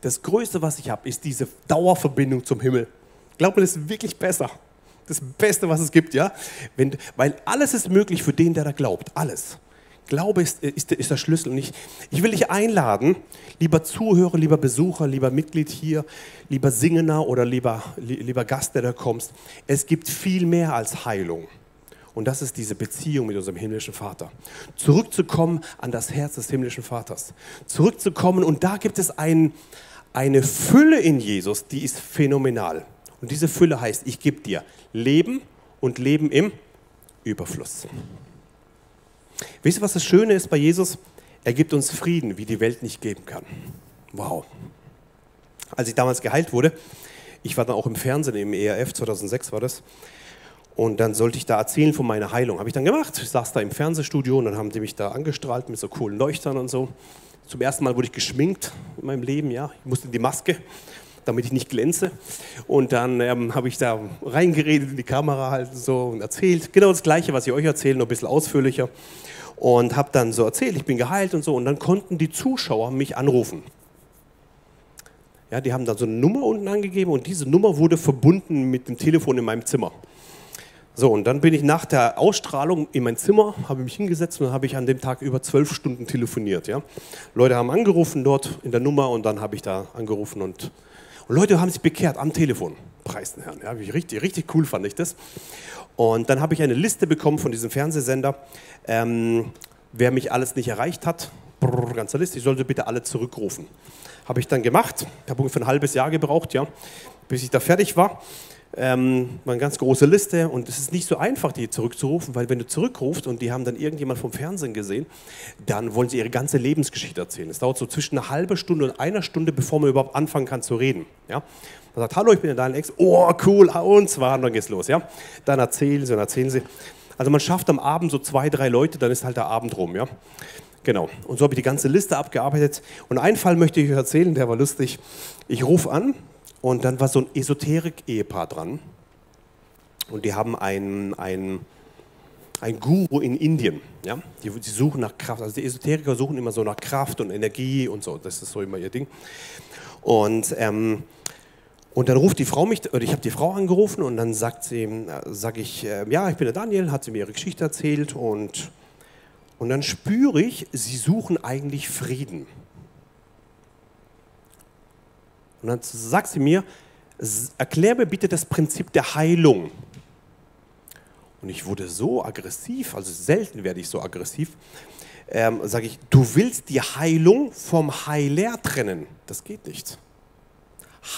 Das Größte, was ich habe, ist diese Dauerverbindung zum Himmel. Glaub mir, das ist wirklich besser. Das Beste, was es gibt, ja? Wenn, weil alles ist möglich für den, der da glaubt. Alles. Glaube ist, ist, ist der Schlüssel. Und ich, ich will dich einladen, lieber Zuhörer, lieber Besucher, lieber Mitglied hier, lieber Singender oder lieber, lieber Gast, der da kommst. Es gibt viel mehr als Heilung. Und das ist diese Beziehung mit unserem himmlischen Vater. Zurückzukommen an das Herz des himmlischen Vaters. Zurückzukommen und da gibt es ein, eine Fülle in Jesus, die ist phänomenal. Und diese Fülle heißt, ich gebe dir Leben und Leben im Überfluss. Wisst ihr, was das Schöne ist bei Jesus? Er gibt uns Frieden, wie die Welt nicht geben kann. Wow. Als ich damals geheilt wurde, ich war dann auch im Fernsehen, im ERF, 2006 war das, und dann sollte ich da erzählen von meiner Heilung. Habe ich dann gemacht. Ich saß da im Fernsehstudio und dann haben die mich da angestrahlt mit so coolen Leuchtern und so. Zum ersten Mal wurde ich geschminkt in meinem Leben, ja. Ich musste in die Maske, damit ich nicht glänze. Und dann ähm, habe ich da reingeredet in die Kamera halt so und erzählt. Genau das Gleiche, was ich euch erzähle, nur ein bisschen ausführlicher. Und habe dann so erzählt, ich bin geheilt und so. Und dann konnten die Zuschauer mich anrufen. Ja, die haben dann so eine Nummer unten angegeben und diese Nummer wurde verbunden mit dem Telefon in meinem Zimmer. So, und dann bin ich nach der Ausstrahlung in mein Zimmer, habe mich hingesetzt und habe ich an dem Tag über zwölf Stunden telefoniert. Ja? Leute haben angerufen dort in der Nummer und dann habe ich da angerufen und, und Leute haben sich bekehrt am Telefon. Preis den Herrn. Ja, richtig, richtig cool fand ich das. Und dann habe ich eine Liste bekommen von diesem Fernsehsender, ähm, wer mich alles nicht erreicht hat. Brrr, ganze Liste, ich sollte bitte alle zurückrufen. Habe ich dann gemacht. Habe ungefähr ein halbes Jahr gebraucht, ja, bis ich da fertig war ähm, eine ganz große Liste und es ist nicht so einfach, die zurückzurufen, weil wenn du zurückrufst und die haben dann irgendjemand vom Fernsehen gesehen, dann wollen sie ihre ganze Lebensgeschichte erzählen. Es dauert so zwischen einer halben Stunde und einer Stunde, bevor man überhaupt anfangen kann zu reden. Ja? Man sagt, hallo, ich bin dein Ex. Oh, cool, und zwar, dann geht's los. Ja? Dann erzählen sie und erzählen sie. Also man schafft am Abend so zwei, drei Leute, dann ist halt der Abend rum. Ja? Genau. Und so habe ich die ganze Liste abgearbeitet. Und einen Fall möchte ich euch erzählen, der war lustig. Ich rufe an, und dann war so ein Esoterik-Ehepaar dran. Und die haben einen, einen, einen Guru in Indien. Ja? Die, die suchen nach Kraft. Also die Esoteriker suchen immer so nach Kraft und Energie und so. Das ist so immer ihr Ding. Und, ähm, und dann ruft die Frau mich, oder ich habe die Frau angerufen und dann sagt sie, sage ich, äh, ja, ich bin der Daniel, hat sie mir ihre Geschichte erzählt und, und dann spüre ich, sie suchen eigentlich Frieden. Und dann sagt sie mir, erklär mir bitte das Prinzip der Heilung. Und ich wurde so aggressiv, also selten werde ich so aggressiv, ähm, sage ich, du willst die Heilung vom Heiler trennen. Das geht nicht.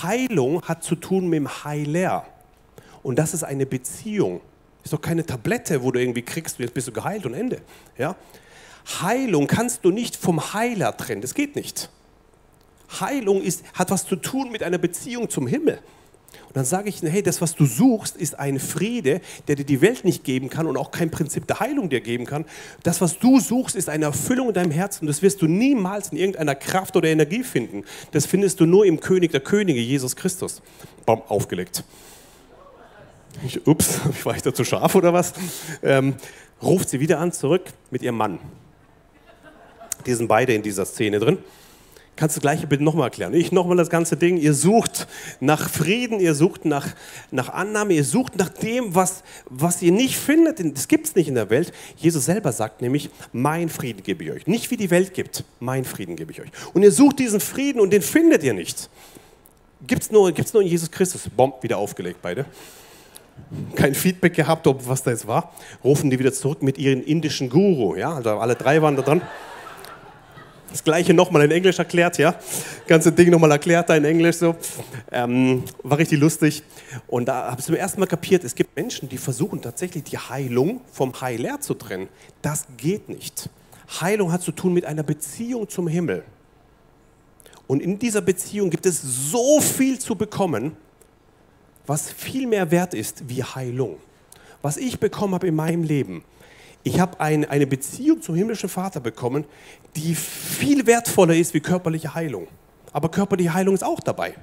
Heilung hat zu tun mit dem Heiler. Und das ist eine Beziehung. Ist doch keine Tablette, wo du irgendwie kriegst, jetzt bist du geheilt und Ende. Ja? Heilung kannst du nicht vom Heiler trennen. Das geht nicht. Heilung ist, hat was zu tun mit einer Beziehung zum Himmel. Und dann sage ich, hey, das, was du suchst, ist ein Friede, der dir die Welt nicht geben kann und auch kein Prinzip der Heilung dir geben kann. Das, was du suchst, ist eine Erfüllung in deinem Herzen. Das wirst du niemals in irgendeiner Kraft oder Energie finden. Das findest du nur im König der Könige, Jesus Christus. Bam, aufgelegt. Ich, ups, war ich da zu scharf oder was? Ähm, ruft sie wieder an, zurück mit ihrem Mann. Die sind beide in dieser Szene drin. Kannst du gleich bitte nochmal erklären? Ich nochmal das ganze Ding. Ihr sucht nach Frieden, ihr sucht nach, nach Annahme, ihr sucht nach dem, was, was ihr nicht findet. Das gibt es nicht in der Welt. Jesus selber sagt nämlich, mein Frieden gebe ich euch. Nicht wie die Welt gibt, mein Frieden gebe ich euch. Und ihr sucht diesen Frieden und den findet ihr nicht. Gibt es nur, gibt's nur in Jesus Christus. Bomb, wieder aufgelegt beide. Kein Feedback gehabt, ob was da jetzt war. Rufen die wieder zurück mit ihren indischen Guru. Ja, also alle drei waren da dran das Gleiche nochmal in Englisch erklärt, ja. Ganze Ding nochmal erklärt da in Englisch so. Ähm, war richtig lustig. Und da habe ich zum ersten Mal kapiert, es gibt Menschen, die versuchen tatsächlich die Heilung vom Heiler zu trennen. Das geht nicht. Heilung hat zu tun mit einer Beziehung zum Himmel. Und in dieser Beziehung gibt es so viel zu bekommen, was viel mehr wert ist wie Heilung. Was ich bekommen habe in meinem Leben, ich habe ein, eine Beziehung zum himmlischen Vater bekommen, die viel wertvoller ist wie körperliche Heilung. Aber körperliche Heilung ist auch dabei.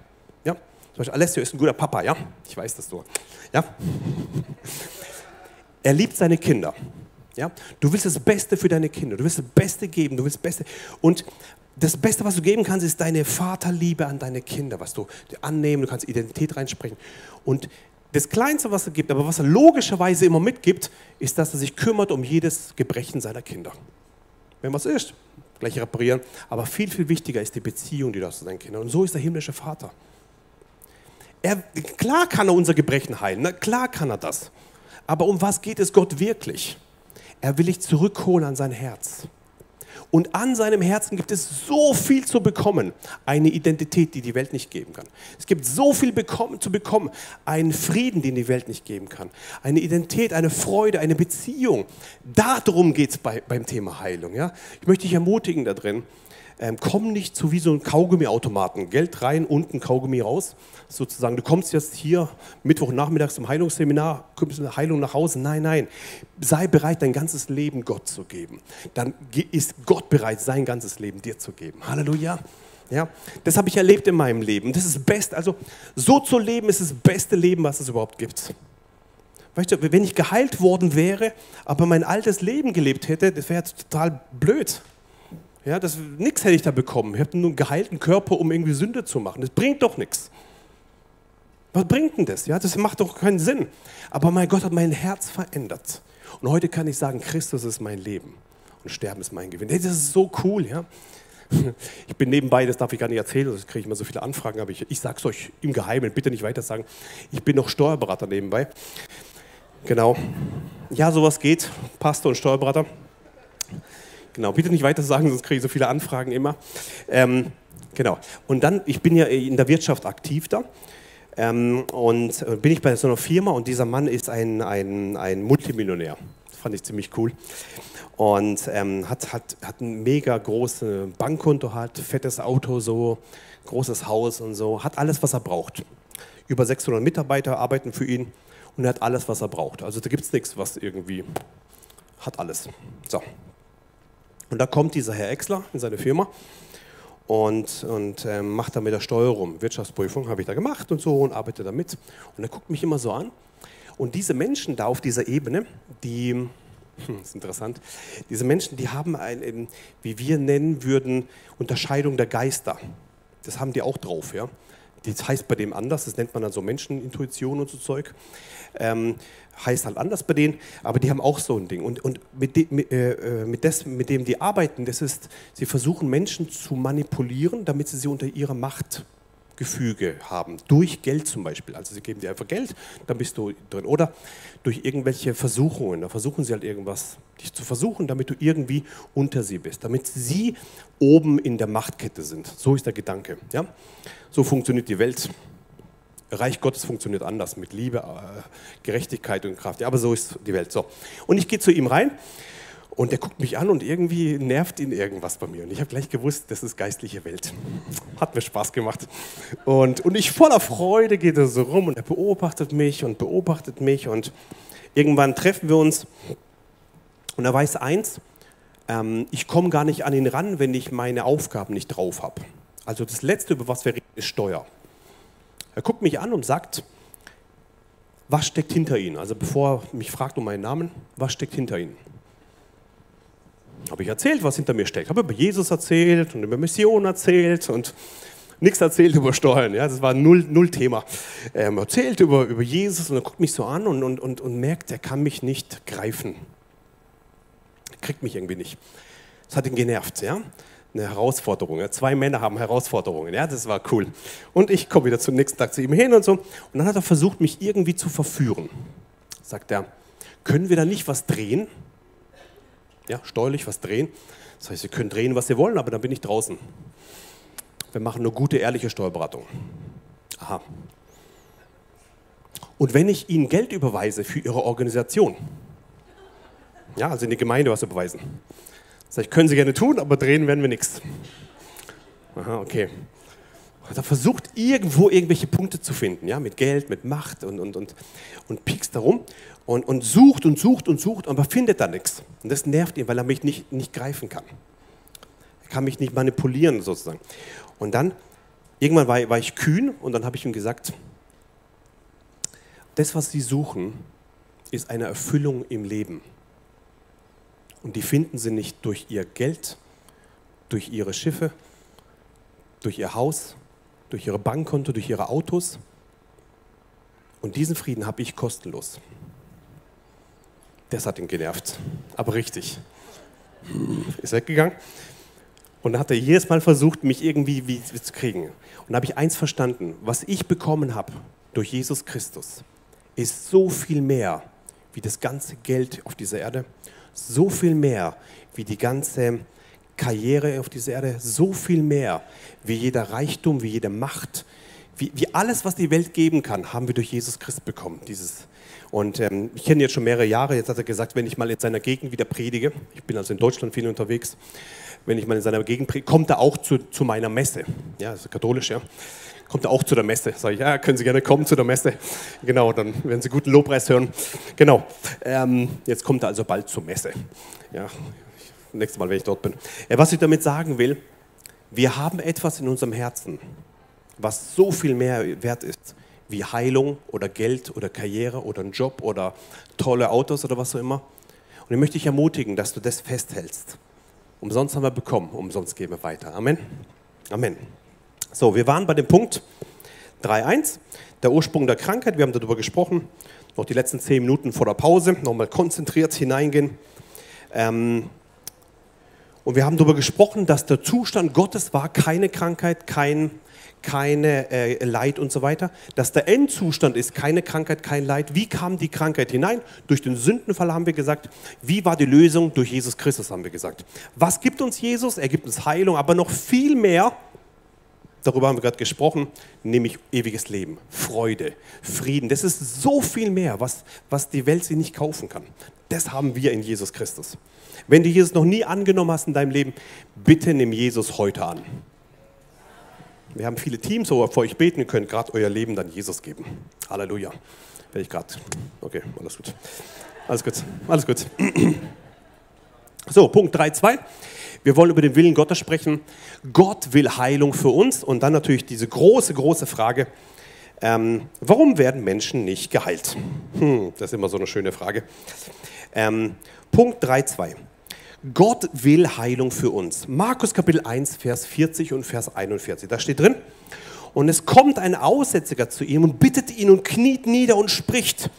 Ja? Zum Beispiel Alessio ist ein guter Papa, ja? Ich weiß das so. Ja? Er liebt seine Kinder. Ja? Du willst das Beste für deine Kinder. Du willst das Beste geben. Du willst das Beste. Und das Beste, was du geben kannst, ist deine Vaterliebe an deine Kinder, was du annehmen. Du kannst Identität reinsprechen. Und das Kleinste, was er gibt, aber was er logischerweise immer mitgibt, ist, dass er sich kümmert um jedes Gebrechen seiner Kinder. Wenn was ist, gleich reparieren. Aber viel, viel wichtiger ist die Beziehung, die du hast zu deinen Kindern. Und so ist der himmlische Vater. Er, klar kann er unser Gebrechen heilen, na, klar kann er das. Aber um was geht es Gott wirklich? Er will dich zurückholen an sein Herz. Und an seinem Herzen gibt es so viel zu bekommen. Eine Identität, die die Welt nicht geben kann. Es gibt so viel bekommen, zu bekommen. Einen Frieden, den die Welt nicht geben kann. Eine Identität, eine Freude, eine Beziehung. Darum geht es bei, beim Thema Heilung. Ja? Ich möchte dich ermutigen da drin ähm, komm nicht zu wie so ein Kaugummiautomaten. Geld rein, unten Kaugummi raus. Sozusagen, du kommst jetzt hier Mittwochnachmittags zum Heilungsseminar, kommst eine Heilung nach Hause. Nein, nein. Sei bereit, dein ganzes Leben Gott zu geben. Dann ist Gott bereit, sein ganzes Leben dir zu geben. Halleluja. Ja, das habe ich erlebt in meinem Leben. Das ist das Beste. Also, so zu leben ist das beste Leben, was es überhaupt gibt. Weißt du, wenn ich geheilt worden wäre, aber mein altes Leben gelebt hätte, das wäre total blöd. Ja, das, nichts hätte ich da bekommen. Ich habe nur einen geheilten Körper, um irgendwie Sünde zu machen. Das bringt doch nichts. Was bringt denn das? Ja, das macht doch keinen Sinn. Aber mein Gott hat mein Herz verändert. Und heute kann ich sagen, Christus ist mein Leben und Sterben ist mein Gewinn. Hey, das ist so cool, ja. Ich bin nebenbei, das darf ich gar nicht erzählen, das kriege ich immer so viele Anfragen, aber ich, ich sage es euch im Geheimen, bitte nicht weiter sagen. Ich bin noch Steuerberater nebenbei. Genau. Ja, sowas geht, Pastor und Steuerberater. Genau, bitte nicht weiter sagen, sonst kriege ich so viele Anfragen immer. Ähm, genau. Und dann, ich bin ja in der Wirtschaft aktiv da. Ähm, und äh, bin ich bei so einer Firma und dieser Mann ist ein, ein, ein Multimillionär. Das fand ich ziemlich cool. Und ähm, hat, hat, hat ein mega großes Bankkonto, hat fettes Auto, so großes Haus und so, hat alles, was er braucht. Über 600 Mitarbeiter arbeiten für ihn und er hat alles, was er braucht. Also da gibt es nichts, was irgendwie hat alles. So. Und da kommt dieser Herr Exler in seine Firma und, und ähm, macht da mit der Steuerung, Wirtschaftsprüfung habe ich da gemacht und so und arbeite damit. Und er guckt mich immer so an. Und diese Menschen da auf dieser Ebene, die, hm, das ist interessant, diese Menschen, die haben ein, wie wir nennen würden, Unterscheidung der Geister. Das haben die auch drauf, ja. Das heißt bei dem anders, das nennt man dann so Menschenintuition und so Zeug. Ähm, heißt halt anders bei denen, aber die haben auch so ein Ding. Und, und mit, de, mit, äh, mit, des, mit dem die arbeiten, das ist, sie versuchen Menschen zu manipulieren, damit sie sie unter ihrer Machtgefüge haben. Durch Geld zum Beispiel. Also sie geben dir einfach Geld, dann bist du drin. Oder durch irgendwelche Versuchungen. Da versuchen sie halt irgendwas, dich zu versuchen, damit du irgendwie unter sie bist. Damit sie oben in der Machtkette sind. So ist der Gedanke. Ja? So funktioniert die Welt. Reich Gottes funktioniert anders, mit Liebe, äh, Gerechtigkeit und Kraft. Ja, aber so ist die Welt. So. Und ich gehe zu ihm rein und er guckt mich an und irgendwie nervt ihn irgendwas bei mir. Und ich habe gleich gewusst, das ist geistliche Welt. Hat mir Spaß gemacht. Und, und ich voller Freude geht er so rum und er beobachtet mich und beobachtet mich. Und irgendwann treffen wir uns und er weiß eins, ähm, ich komme gar nicht an ihn ran, wenn ich meine Aufgaben nicht drauf habe. Also das Letzte, über was wir reden, ist Steuer. Er guckt mich an und sagt, was steckt hinter Ihnen? Also bevor er mich fragt um meinen Namen, was steckt hinter Ihnen? Habe ich erzählt, was hinter mir steckt. Habe über Jesus erzählt und über Mission erzählt und nichts erzählt über Steuern. Ja, das war null, null Thema. Ähm, erzählt über, über Jesus und er guckt mich so an und, und, und, und merkt, er kann mich nicht greifen. Er kriegt mich irgendwie nicht. Das hat ihn genervt. Ja? Eine Herausforderung. Ja. Zwei Männer haben Herausforderungen. Ja, das war cool. Und ich komme wieder zum nächsten Tag zu ihm hin und so. Und dann hat er versucht, mich irgendwie zu verführen. Sagt er, können wir da nicht was drehen? Ja, steuerlich was drehen. Das heißt, Sie können drehen, was Sie wollen, aber dann bin ich draußen. Wir machen eine gute, ehrliche Steuerberatung. Aha. Und wenn ich Ihnen Geld überweise für Ihre Organisation, ja, also in die Gemeinde was überweisen, Sag ich, können Sie gerne tun, aber drehen werden wir nichts. Aha, okay. Hat er versucht, irgendwo irgendwelche Punkte zu finden, ja, mit Geld, mit Macht und, und, und, und piekst darum und, und sucht und sucht und sucht, aber findet da nichts. Und das nervt ihn, weil er mich nicht, nicht greifen kann. Er kann mich nicht manipulieren, sozusagen. Und dann, irgendwann war, war ich kühn und dann habe ich ihm gesagt, das, was Sie suchen, ist eine Erfüllung im Leben. Und die finden sie nicht durch ihr Geld, durch ihre Schiffe, durch ihr Haus, durch ihre Bankkonto, durch ihre Autos. Und diesen Frieden habe ich kostenlos. Das hat ihn genervt, aber richtig. Ist weggegangen. Und dann hat er jedes Mal versucht, mich irgendwie wie, wie zu kriegen. Und da habe ich eins verstanden, was ich bekommen habe durch Jesus Christus, ist so viel mehr wie das ganze Geld auf dieser Erde so viel mehr wie die ganze Karriere auf dieser Erde, so viel mehr wie jeder Reichtum, wie jede Macht, wie, wie alles, was die Welt geben kann, haben wir durch Jesus Christ bekommen. Dieses und ähm, ich kenne jetzt schon mehrere Jahre. Jetzt hat er gesagt, wenn ich mal in seiner Gegend wieder predige, ich bin also in Deutschland viel unterwegs, wenn ich mal in seiner Gegend predige, kommt er auch zu, zu meiner Messe. Ja, ist katholisch, ja kommt er auch zu der Messe. Sage ich, ja, können Sie gerne kommen zu der Messe. Genau, dann werden Sie guten Lobpreis hören. Genau, ähm, jetzt kommt er also bald zur Messe. Ja, nächstes Mal, wenn ich dort bin. Ja, was ich damit sagen will, wir haben etwas in unserem Herzen, was so viel mehr wert ist wie Heilung oder Geld oder Karriere oder ein Job oder tolle Autos oder was auch immer. Und ich möchte dich ermutigen, dass du das festhältst. Umsonst haben wir bekommen, umsonst geben wir weiter. Amen. Amen. So, wir waren bei dem Punkt 3.1, der Ursprung der Krankheit. Wir haben darüber gesprochen. Noch die letzten zehn Minuten vor der Pause, nochmal konzentriert hineingehen. Ähm, Und wir haben darüber gesprochen, dass der Zustand Gottes war keine Krankheit, kein, keine äh, Leid und so weiter. Dass der Endzustand ist keine Krankheit, kein Leid. Wie kam die Krankheit hinein? Durch den Sündenfall haben wir gesagt. Wie war die Lösung? Durch Jesus Christus haben wir gesagt. Was gibt uns Jesus? Er gibt uns Heilung, aber noch viel mehr. Darüber haben wir gerade gesprochen, nämlich ewiges Leben, Freude, Frieden. Das ist so viel mehr, was, was die Welt sie nicht kaufen kann. Das haben wir in Jesus Christus. Wenn du Jesus noch nie angenommen hast in deinem Leben, bitte nimm Jesus heute an. Wir haben viele Teams, wo ihr vor euch beten könnt, gerade euer Leben dann Jesus geben. Halleluja. Werde ich gerade. Okay, alles gut. Alles gut. Alles gut. So, Punkt 3.2. Wir wollen über den Willen Gottes sprechen. Gott will Heilung für uns. Und dann natürlich diese große, große Frage, ähm, warum werden Menschen nicht geheilt? Hm, das ist immer so eine schöne Frage. Ähm, Punkt 3.2. Gott will Heilung für uns. Markus Kapitel 1, Vers 40 und Vers 41. Da steht drin, und es kommt ein Aussätziger zu ihm und bittet ihn und kniet nieder und spricht,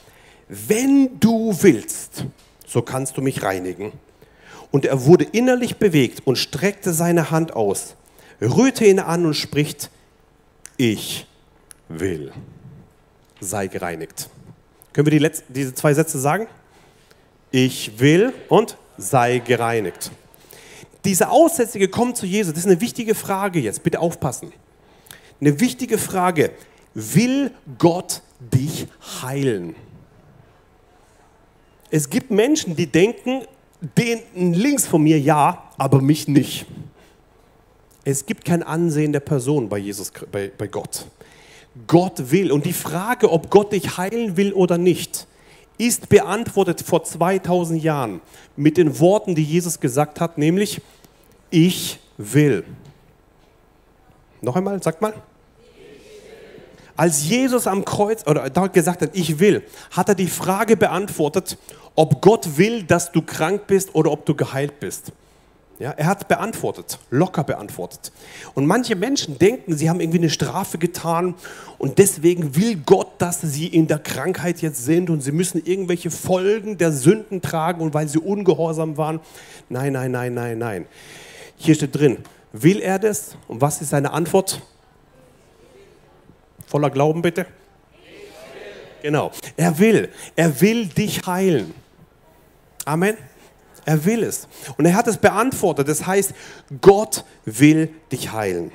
wenn du willst, so kannst du mich reinigen. Und er wurde innerlich bewegt und streckte seine Hand aus, rührte ihn an und spricht, ich will, sei gereinigt. Können wir die letzten, diese zwei Sätze sagen? Ich will und sei gereinigt. Diese Aussätzige kommt zu Jesus. Das ist eine wichtige Frage jetzt. Bitte aufpassen. Eine wichtige Frage. Will Gott dich heilen? Es gibt Menschen, die denken, den links von mir ja, aber mich nicht. Es gibt kein Ansehen der Person bei Jesus, bei, bei Gott. Gott will. Und die Frage, ob Gott dich heilen will oder nicht, ist beantwortet vor 2000 Jahren mit den Worten, die Jesus gesagt hat, nämlich, ich will. Noch einmal, sagt mal. Als Jesus am Kreuz oder gesagt hat, ich will, hat er die Frage beantwortet, ob Gott will, dass du krank bist oder ob du geheilt bist. Ja, er hat beantwortet, locker beantwortet. Und manche Menschen denken, sie haben irgendwie eine Strafe getan und deswegen will Gott, dass sie in der Krankheit jetzt sind und sie müssen irgendwelche Folgen der Sünden tragen und weil sie ungehorsam waren. Nein, nein, nein, nein, nein. Hier steht drin, will er das? Und was ist seine Antwort? Voller Glauben bitte. Genau, er will, er will dich heilen. Amen. Er will es. Und er hat es beantwortet. Das heißt, Gott will dich heilen.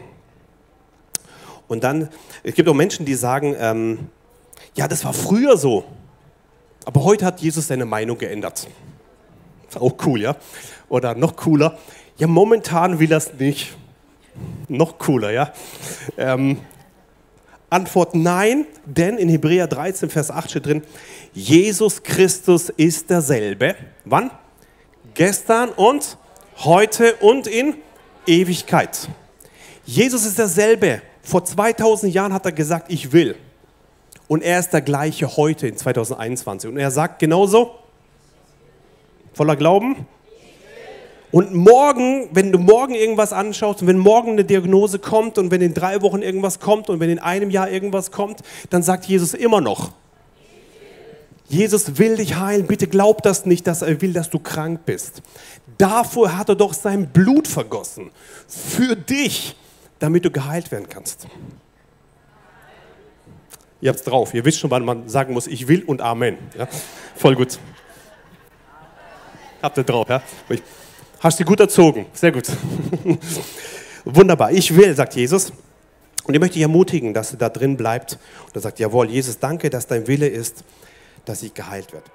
Und dann, es gibt auch Menschen, die sagen, ähm, ja, das war früher so. Aber heute hat Jesus seine Meinung geändert. Auch cool, ja? Oder noch cooler, ja, momentan will er es nicht. Noch cooler, ja? Ähm, Antwort nein, denn in Hebräer 13, Vers 8 steht drin, Jesus Christus ist derselbe. Wann? Gestern und heute und in Ewigkeit. Jesus ist derselbe. Vor 2000 Jahren hat er gesagt, ich will. Und er ist der gleiche heute in 2021. Und er sagt genauso, voller Glauben. Und morgen, wenn du morgen irgendwas anschaust und wenn morgen eine Diagnose kommt und wenn in drei Wochen irgendwas kommt und wenn in einem Jahr irgendwas kommt, dann sagt Jesus immer noch, Jesus will dich heilen. Bitte glaub das nicht, dass er will, dass du krank bist. Dafür hat er doch sein Blut vergossen. Für dich, damit du geheilt werden kannst. Ihr habt es drauf. Ihr wisst schon, wann man sagen muss, ich will und Amen. Ja? Voll gut. Habt ihr drauf, ja? Hast du gut erzogen. Sehr gut. Wunderbar. Ich will, sagt Jesus. Und ich möchte dich ermutigen, dass du da drin bleibst. Und er sagt, jawohl, Jesus, danke, dass dein Wille ist, dass ich geheilt werde.